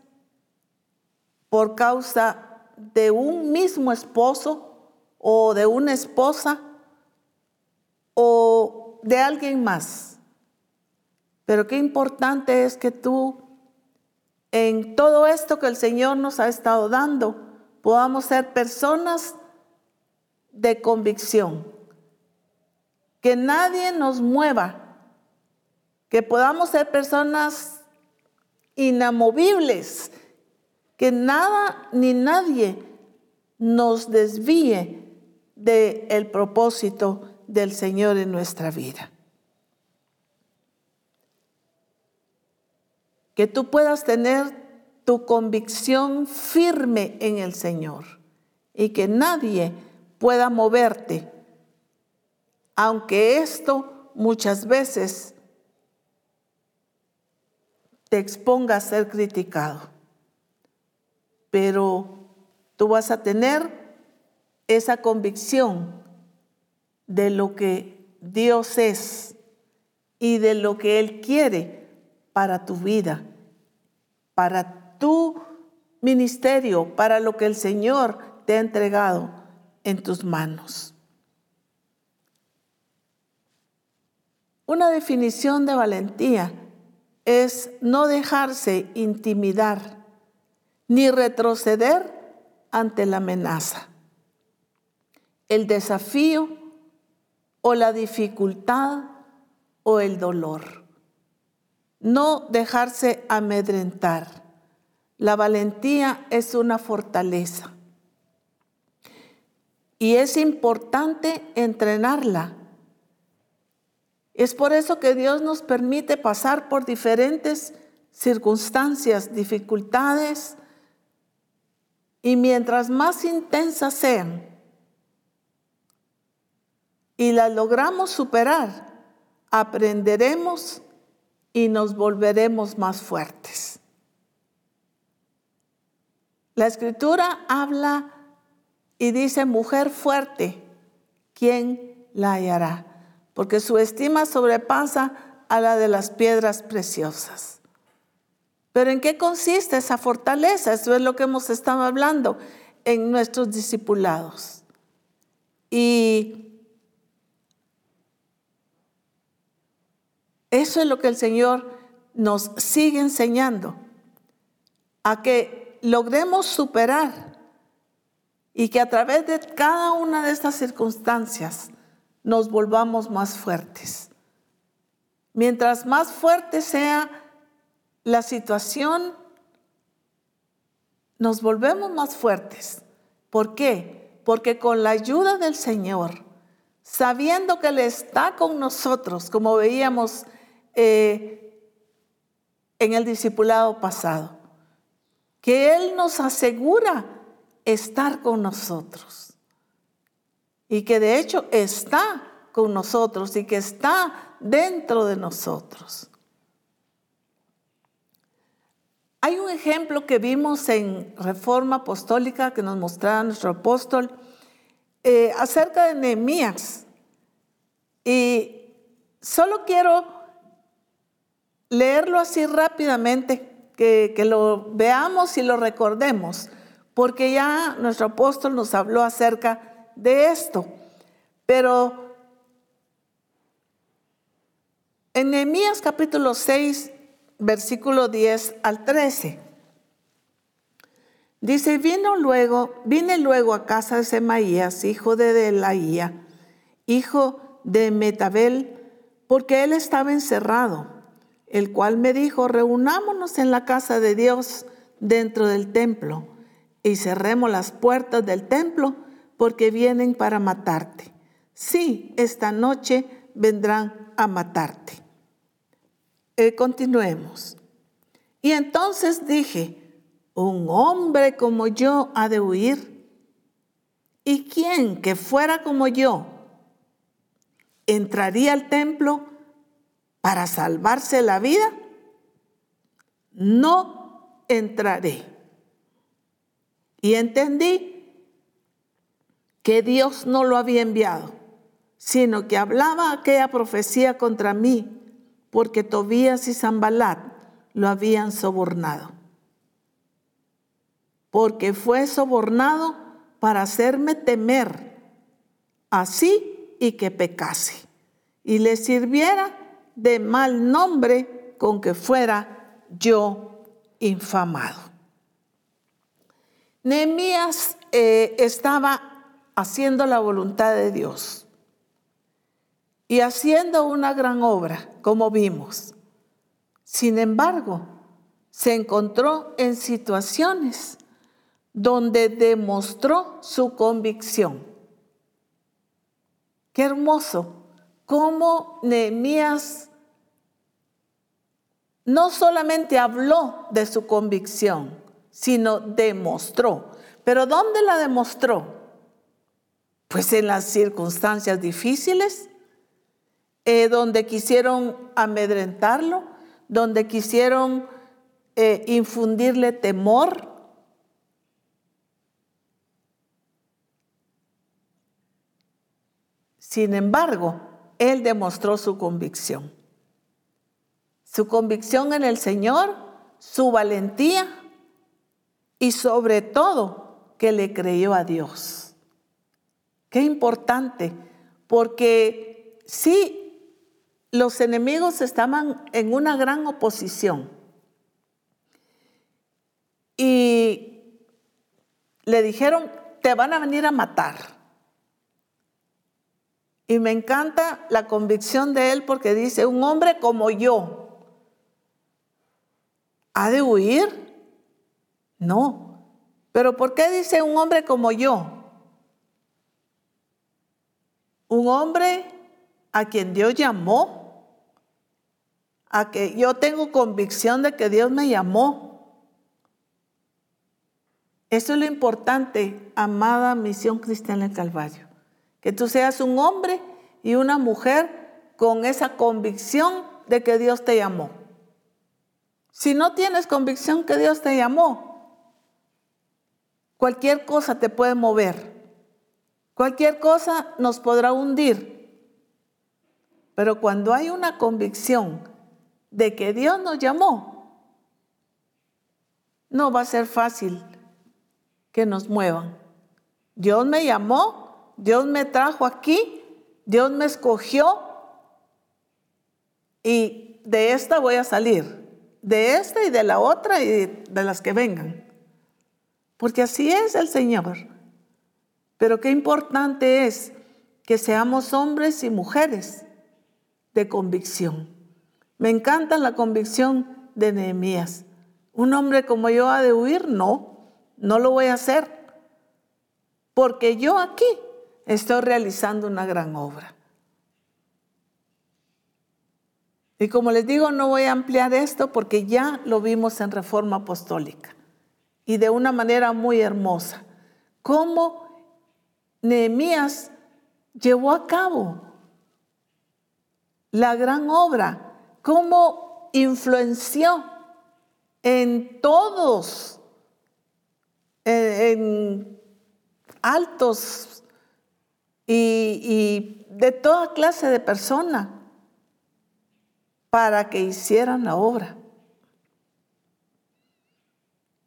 por causa de un mismo esposo o de una esposa o de alguien más? Pero qué importante es que tú, en todo esto que el Señor nos ha estado dando, podamos ser personas de convicción, que nadie nos mueva, que podamos ser personas inamovibles, que nada ni nadie nos desvíe del propósito del Señor en nuestra vida. Que tú puedas tener tu convicción firme en el Señor y que nadie pueda moverte aunque esto muchas veces te exponga a ser criticado. Pero tú vas a tener esa convicción de lo que Dios es y de lo que Él quiere para tu vida, para tu ministerio, para lo que el Señor te ha entregado en tus manos. Una definición de valentía es no dejarse intimidar ni retroceder ante la amenaza, el desafío o la dificultad o el dolor. No dejarse amedrentar. La valentía es una fortaleza y es importante entrenarla es por eso que Dios nos permite pasar por diferentes circunstancias, dificultades, y mientras más intensas sean y las logramos superar, aprenderemos y nos volveremos más fuertes. La escritura habla y dice, mujer fuerte, ¿quién la hallará? porque su estima sobrepasa a la de las piedras preciosas. Pero ¿en qué consiste esa fortaleza? Eso es lo que hemos estado hablando en nuestros discipulados. Y eso es lo que el Señor nos sigue enseñando, a que logremos superar y que a través de cada una de estas circunstancias nos volvamos más fuertes. Mientras más fuerte sea la situación, nos volvemos más fuertes. ¿Por qué? Porque con la ayuda del Señor, sabiendo que Él está con nosotros, como veíamos eh, en el discipulado pasado, que Él nos asegura estar con nosotros y que de hecho está con nosotros y que está dentro de nosotros. Hay un ejemplo que vimos en Reforma Apostólica que nos mostraba nuestro apóstol eh, acerca de Nehemías. Y solo quiero leerlo así rápidamente, que, lo veamos y lo recordemos, porque ya nuestro apóstol nos habló acerca de esto. Pero en Nehemías capítulo 6, versículo 10 al 13, dice, vino luego, vine luego a casa de Semaías, hijo de Delaía, hijo de Metabel, porque él estaba encerrado, el cual me dijo, reunámonos en la casa de Dios dentro del templo y cerremos las puertas del templo porque vienen para matarte. Sí, esta noche vendrán a matarte. Eh, continuemos. Y entonces dije, un hombre como yo ha de huir. ¿Y quién que fuera como yo entraría al templo para salvarse la vida, no entraré. Y entendí que Dios no lo había enviado, sino que hablaba aquella profecía contra mí, porque Tobías y Zambalat lo habían sobornado. Porque fue sobornado para hacerme temer, así y que pecase, y le sirviera de mal nombre con que fuera yo infamado. Nehemías eh, estaba haciendo la voluntad de Dios y haciendo una gran obra, como vimos. Sin embargo, se encontró en situaciones donde demostró su convicción. Qué hermoso cómo Nehemías no solamente habló de su convicción, sino demostró. ¿Pero dónde la demostró? Pues en las circunstancias difíciles, eh, donde quisieron amedrentarlo, donde quisieron eh, infundirle temor. Sin embargo, él demostró su convicción. Su convicción en el Señor, su valentía y sobre todo que le creyó a Dios. Qué importante, porque sí, los enemigos estaban en una gran oposición. Y le dijeron, te van a venir a matar. Y me encanta la convicción de él porque dice, un hombre como yo ha de huir no. Pero ¿por qué dice un hombre como yo? Un hombre a quien Dios llamó, a que yo tengo convicción de que Dios me llamó. Eso es lo importante, amada misión cristiana del Calvario. Que tú seas un hombre y una mujer con esa convicción de que Dios te llamó. Si no tienes convicción que Dios te llamó, Cualquier cosa te puede mover. Cualquier cosa nos podrá hundir. Pero cuando hay una convicción de que Dios nos llamó, no va a ser fácil que nos muevan. Dios me llamó, Dios me trajo aquí, Dios me escogió y de esta voy a salir, de esta y de la otra y de las que vengan porque así es el Señor. Pero qué importante es que seamos hombres y mujeres de convicción. Me encanta la convicción de Nehemías. Un hombre como yo ha de huir, no, no lo voy a hacer. Porque yo aquí estoy realizando una gran obra. Y como les digo, no voy a ampliar esto porque ya lo vimos en Reforma Apostólica y de una manera muy hermosa. Cómo Nehemías llevó a cabo la gran obra, cómo influenció en todos, en, altos y, de toda clase de personas para que hicieran la obra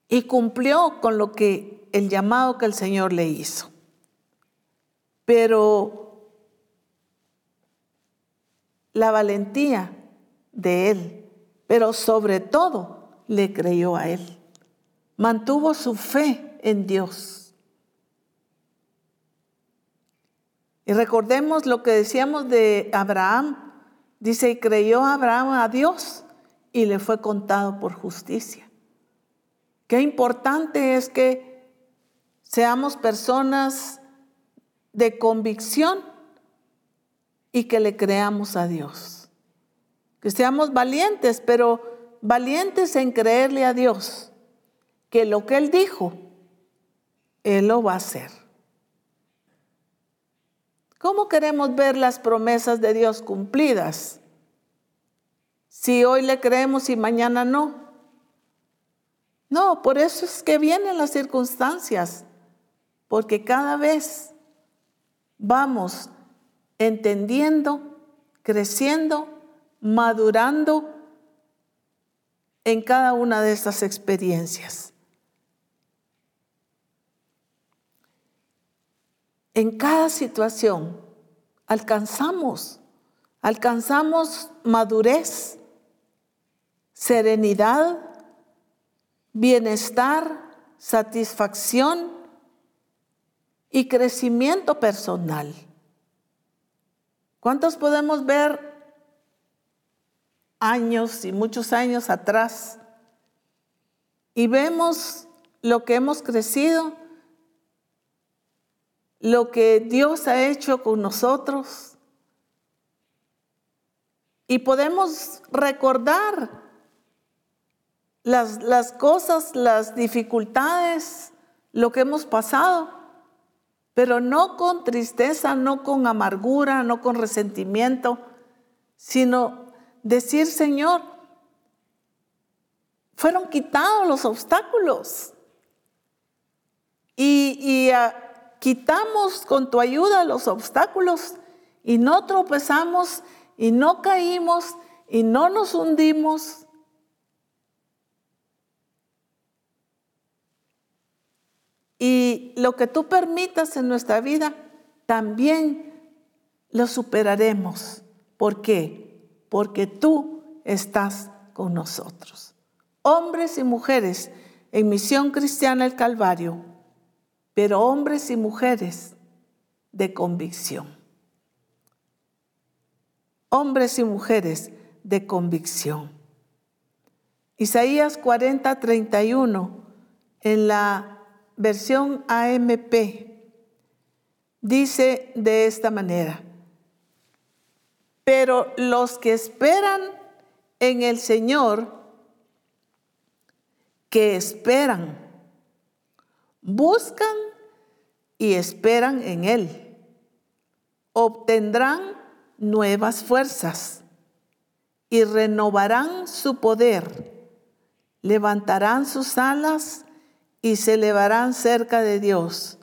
y cumplió con lo que el llamado que el Señor le hizo. Pero la valentía de él, pero sobre todo le creyó a él. Mantuvo su fe en Dios. Y recordemos lo que decíamos de Abraham. Dice, y creyó Abraham a Dios y le fue contado por justicia. Qué importante es que seamos personas de convicción y que le creamos a Dios. Que seamos valientes, pero valientes en creerle a Dios, que lo que Él dijo, Él lo va a hacer. ¿Cómo queremos ver las promesas de Dios cumplidas? si hoy le creemos y mañana no. No, por eso es que vienen las circunstancias, porque cada vez vamos entendiendo, creciendo, madurando en cada una de estas experiencias. En cada situación alcanzamos, alcanzamos madurez, serenidad, bienestar, satisfacción y crecimiento personal. ¿Cuántos podemos ver años y muchos años atrás y vemos lo que hemos crecido, lo que Dios ha hecho con nosotros? Y podemos recordar las, las cosas, las dificultades, lo que hemos pasado, pero no con tristeza, no con amargura, no con resentimiento, sino decir, Señor, fueron quitados los obstáculos y, ah, quitamos con tu ayuda los obstáculos y no tropezamos y no caímos y no nos hundimos Y lo que tú permitas en nuestra vida, también lo superaremos. ¿Por qué? Porque tú estás con nosotros. Hombres y mujeres en Misión Cristiana el Calvario, pero hombres y mujeres de convicción. Hombres y mujeres de convicción. Isaías 40, 31, en la versión AMP, dice de esta manera, pero los que esperan en el Señor, que esperan, buscan y esperan en Él, obtendrán nuevas fuerzas y renovarán su poder, levantarán sus alas y se elevarán cerca de Dios,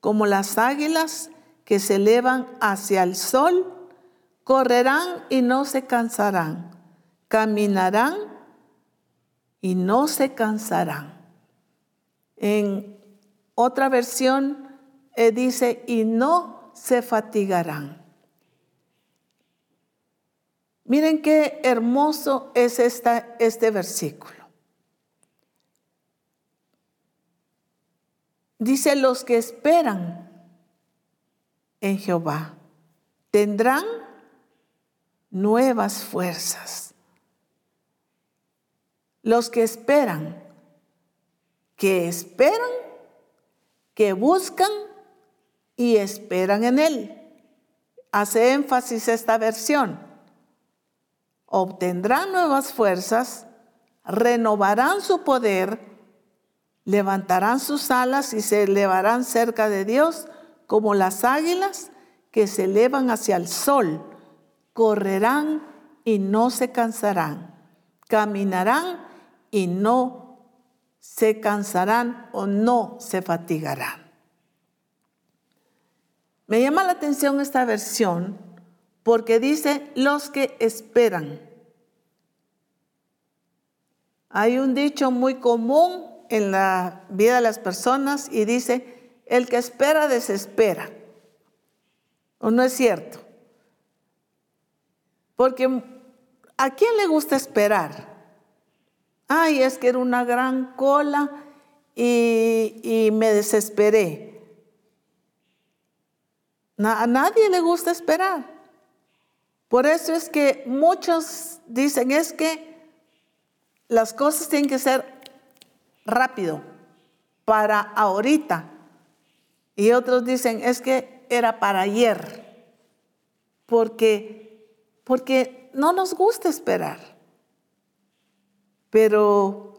como las águilas que se elevan hacia el sol, correrán y no se cansarán, caminarán y no se cansarán. En otra versión eh, dice, y no se fatigarán. Miren qué hermoso es esta, este versículo. Dice, los que esperan en Jehová tendrán nuevas fuerzas. Los que esperan, que esperan, que buscan y esperan en Él. Hace énfasis esta versión. Obtendrán nuevas fuerzas, renovarán su poder levantarán sus alas y se elevarán cerca de Dios como las águilas que se elevan hacia el sol. Correrán y no se cansarán. Caminarán y no se cansarán o no se fatigarán. Me llama la atención esta versión porque dice los que esperan. Hay un dicho muy común en la vida de las personas y dice, el que espera desespera. ¿O no es cierto? Porque ¿a quién le gusta esperar? Ay, es que era una gran cola y, me desesperé. a nadie le gusta esperar. Por eso es que muchos dicen, es que las cosas tienen que ser rápido para ahorita. Y otros dicen, es que era para ayer. Porque, porque no nos gusta esperar. Pero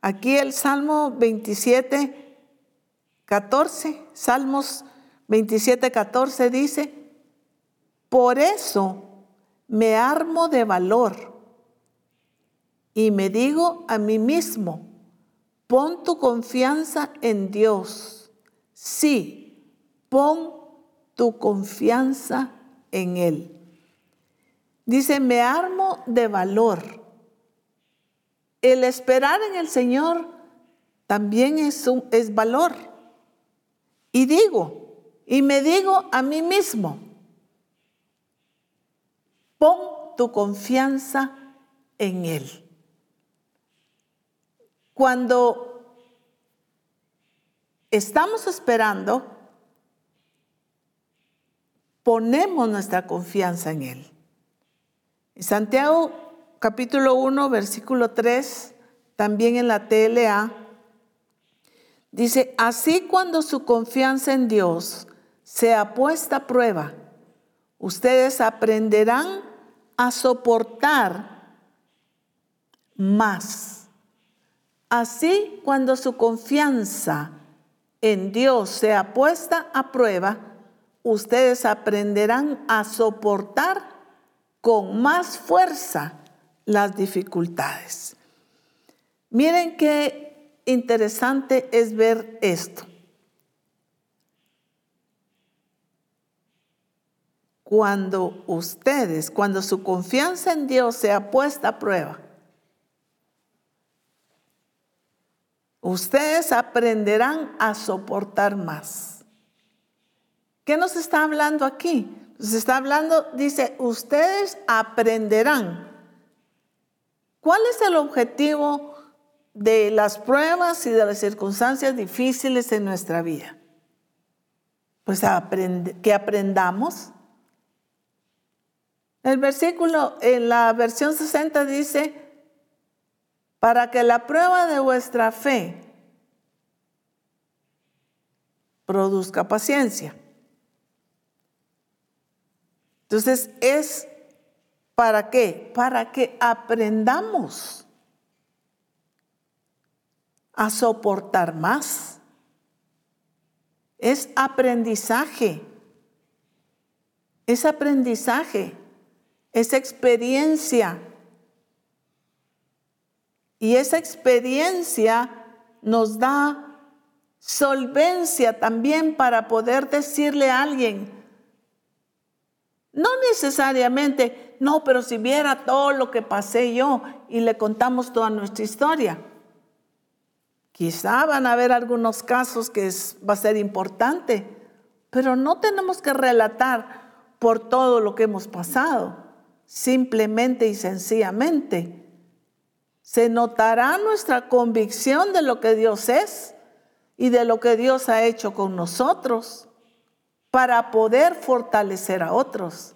aquí el Salmo 27, 14, Salmos 27, 14 dice, por eso me armo de valor y me digo a mí mismo, pon tu confianza en Dios. Sí, pon tu confianza en Él. Dice, me armo de valor. El esperar en el Señor también es, valor. Y digo, y me digo a mí mismo, pon tu confianza en Él. Cuando estamos esperando, ponemos nuestra confianza en Él. Santiago capítulo 1, versículo 3, también en la TLA, dice, así cuando su confianza en Dios sea puesta a prueba, ustedes aprenderán a soportar más. Así cuando su confianza en Dios sea puesta a prueba, ustedes aprenderán a soportar con más fuerza las dificultades. Miren qué interesante es ver esto. Cuando ustedes, cuando su confianza en Dios sea puesta a prueba, ustedes aprenderán a soportar más. ¿Qué nos está hablando aquí? Se está hablando, dice, ustedes aprenderán. ¿Cuál es el objetivo de las pruebas y de las circunstancias difíciles en nuestra vida? Pues que aprendamos. El versículo en la versión 60 dice, para que la prueba de vuestra fe produzca paciencia. Entonces es para qué? Para que aprendamos a soportar más. Es aprendizaje. Es aprendizaje. Es experiencia. Y esa experiencia nos da solvencia también para poder decirle a alguien, no necesariamente, no, pero si viera todo lo que pasé yo y le contamos toda nuestra historia. Quizá van a haber algunos casos que va a ser importante, pero no tenemos que relatar por todo lo que hemos pasado. Simplemente y sencillamente se notará nuestra convicción de lo que Dios es y de lo que Dios ha hecho con nosotros para poder fortalecer a otros,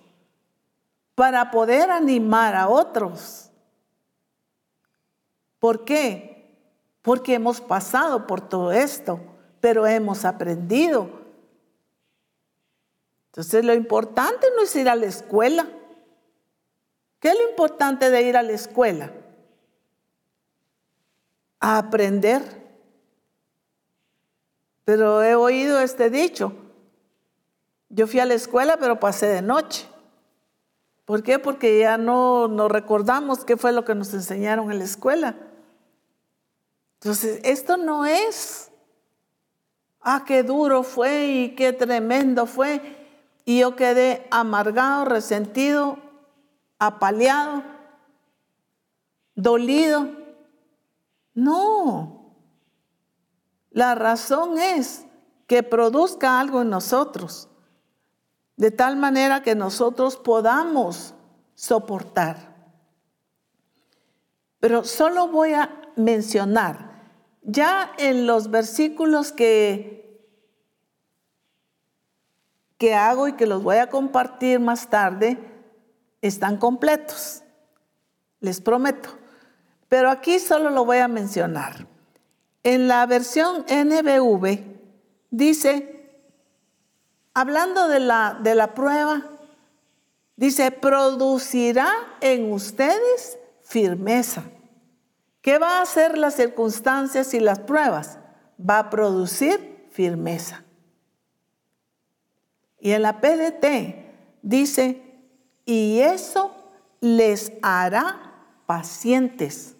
para poder animar a otros. ¿Por qué? Porque hemos pasado por todo esto, pero hemos aprendido. Entonces lo importante no es ir a la escuela. ¿Qué es lo importante de ir a la escuela? A aprender. Pero he oído este dicho, yo fui a la escuela, pero pasé de noche. ¿Por qué? Porque ya no nos recordamos qué fue lo que nos enseñaron en la escuela. Entonces, esto no es, ah, qué duro fue y qué tremendo fue. Y yo quedé amargado, resentido, apaleado, dolido. No. La razón es que produzca algo en nosotros de tal manera que nosotros podamos soportar. Pero solo voy a mencionar, ya en los versículos que, que hago y que los voy a compartir más tarde, están completos, les prometo. Pero aquí solo lo voy a mencionar. En la versión NBV dice, hablando de la, de la prueba, dice, producirá en ustedes firmeza. ¿Qué va a hacer las circunstancias y las pruebas? Va a producir firmeza. Y en la PDT dice, y eso les hará pacientes.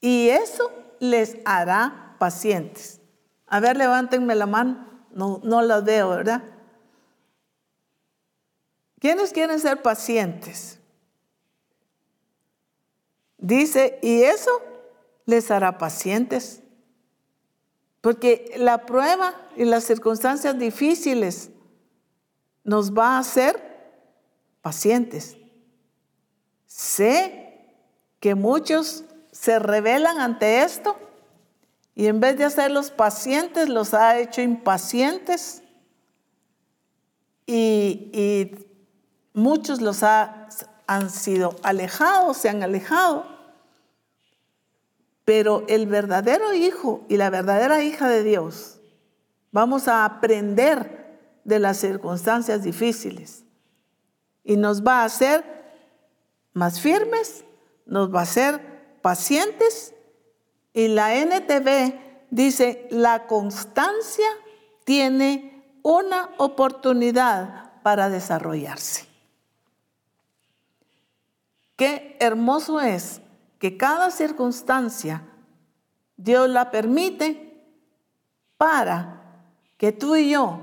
Y eso les hará pacientes. A ver, levántenme la mano. No, no las veo, ¿verdad? ¿Quiénes quieren ser pacientes? Dice, y eso les hará pacientes. Porque la prueba y las circunstancias difíciles nos va a hacer pacientes. Sé que muchos se rebelan ante esto y en vez de hacerlos pacientes, los ha hecho impacientes y, muchos los ha, han sido alejados, se han alejado. Pero el verdadero hijo y la verdadera hija de Dios, vamos a aprender de las circunstancias difíciles y nos va a hacer más firmes, nos va a hacer pacientes y la NTV dice, la constancia tiene una oportunidad para desarrollarse. Qué hermoso es que cada circunstancia Dios la permite para que tú y yo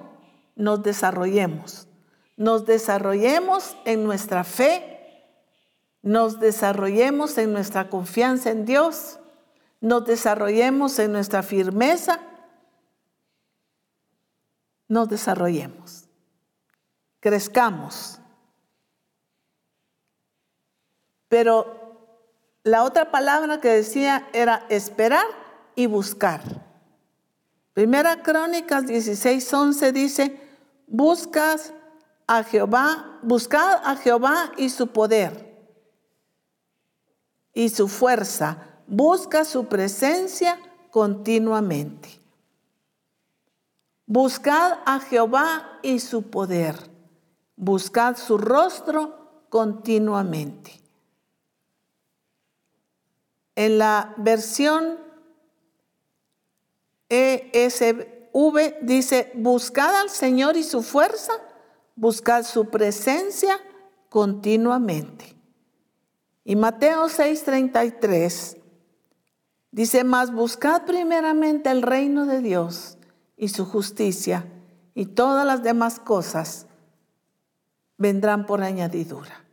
nos desarrollemos. Nos desarrollemos en nuestra fe nos desarrollemos en nuestra confianza en Dios, nos desarrollemos en nuestra firmeza, nos desarrollemos, crezcamos. Pero la otra palabra que decía era esperar y buscar. Primera Crónicas 16:11 dice, buscas a Jehová, buscad a Jehová y su poder y su fuerza, busca su presencia continuamente. Buscad a Jehová y su poder, buscad su rostro continuamente. En la versión ESV dice, buscad al Señor y su fuerza, buscad su presencia continuamente. Y Mateo 6:33 dice, más buscad primeramente el reino de Dios y su justicia, y todas las demás cosas vendrán por añadidura.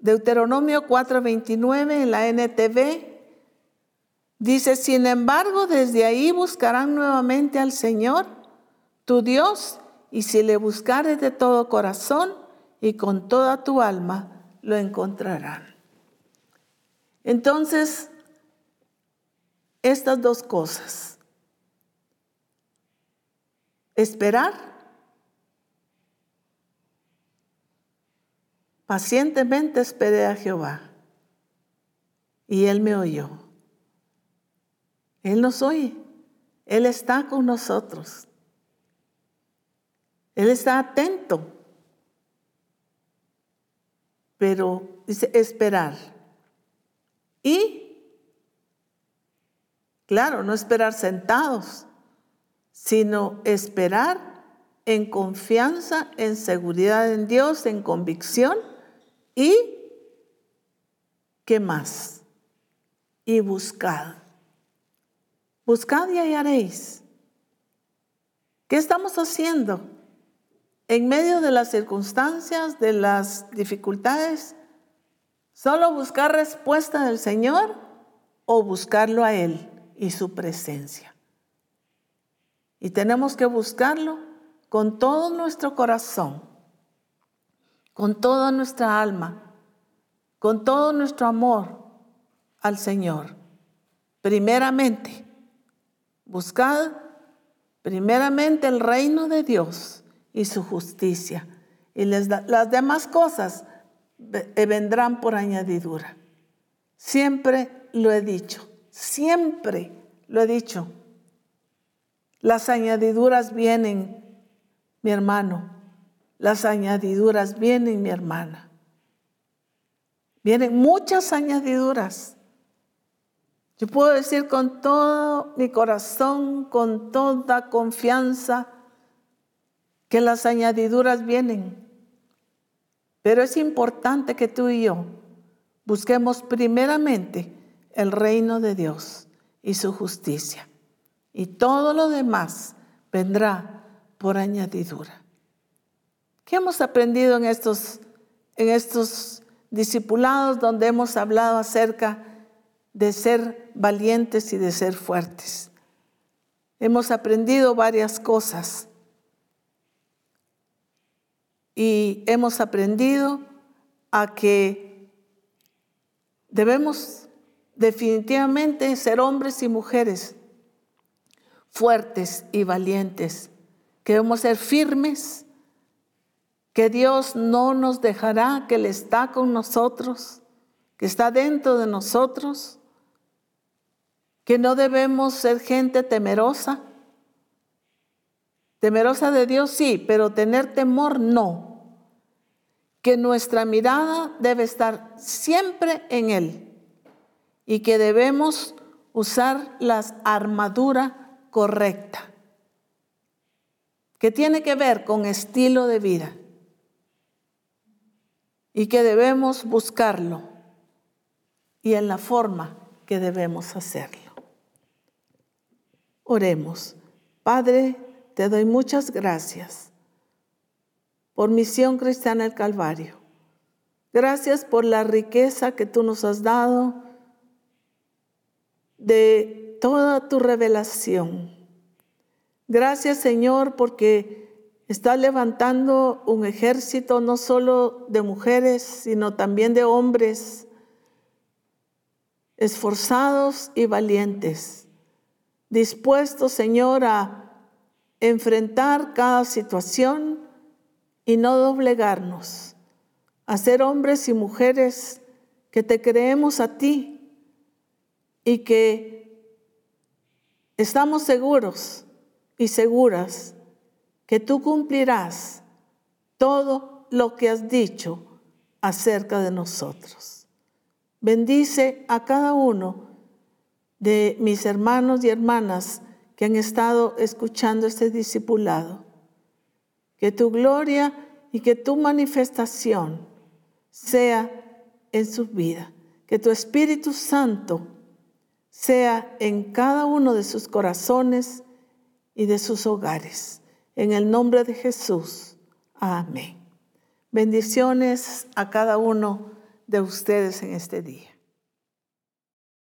Deuteronomio 4:29 en la NTV dice, sin embargo, desde ahí buscarán nuevamente al Señor, tu Dios, y si le buscares de todo corazón, y con toda tu alma lo encontrarán. Entonces, estas dos cosas, esperar, pacientemente esperé a Jehová y Él me oyó. Él nos oye, Él está con nosotros, Él está atento pero dice esperar. Y, claro, no esperar sentados, sino esperar en confianza, en seguridad en Dios, en convicción y, ¿qué más? Y buscad. Buscad y hallaréis. ¿Qué estamos haciendo? en medio de las circunstancias, de las dificultades, solo buscar respuesta del Señor o buscarlo a Él y su presencia. Y tenemos que buscarlo con todo nuestro corazón, con toda nuestra alma, con todo nuestro amor al Señor. Primeramente, buscad primeramente el reino de Dios y su justicia. Y las demás cosas vendrán por añadidura. Siempre lo he dicho, siempre lo he dicho. Las añadiduras vienen, mi hermano. Las añadiduras vienen, mi hermana. Vienen muchas añadiduras. Yo puedo decir con todo mi corazón, con toda confianza, que las añadiduras vienen. Pero es importante que tú y yo busquemos primeramente el reino de Dios y su justicia. Y todo lo demás vendrá por añadidura. ¿Qué hemos aprendido en estos, en estos discipulados donde hemos hablado acerca de ser valientes y de ser fuertes? Hemos aprendido varias cosas y hemos aprendido a que debemos definitivamente ser hombres y mujeres fuertes y valientes, que debemos ser firmes, que Dios no nos dejará, que Él está con nosotros, que está dentro de nosotros, que no debemos ser gente temerosa. Temerosa de Dios sí, pero tener temor no que nuestra mirada debe estar siempre en Él y que debemos usar la armadura correcta, que tiene que ver con estilo de vida y que debemos buscarlo y en la forma que debemos hacerlo. Oremos. Padre, te doy muchas gracias por Misión Cristiana el Calvario. Gracias por la riqueza que tú nos has dado de toda tu revelación. Gracias Señor porque estás levantando un ejército no solo de mujeres, sino también de hombres esforzados y valientes, dispuestos Señor a enfrentar cada situación y no doblegarnos, a ser hombres y mujeres que te creemos a ti y que estamos seguros y seguras que tú cumplirás todo lo que has dicho acerca de nosotros. Bendice a cada uno de mis hermanos y hermanas que han estado escuchando este discipulado que tu gloria y que tu manifestación sea en su vida, que tu Espíritu Santo sea en cada uno de sus corazones y de sus hogares. En el nombre de Jesús. Amén. Bendiciones a cada uno de ustedes en este día.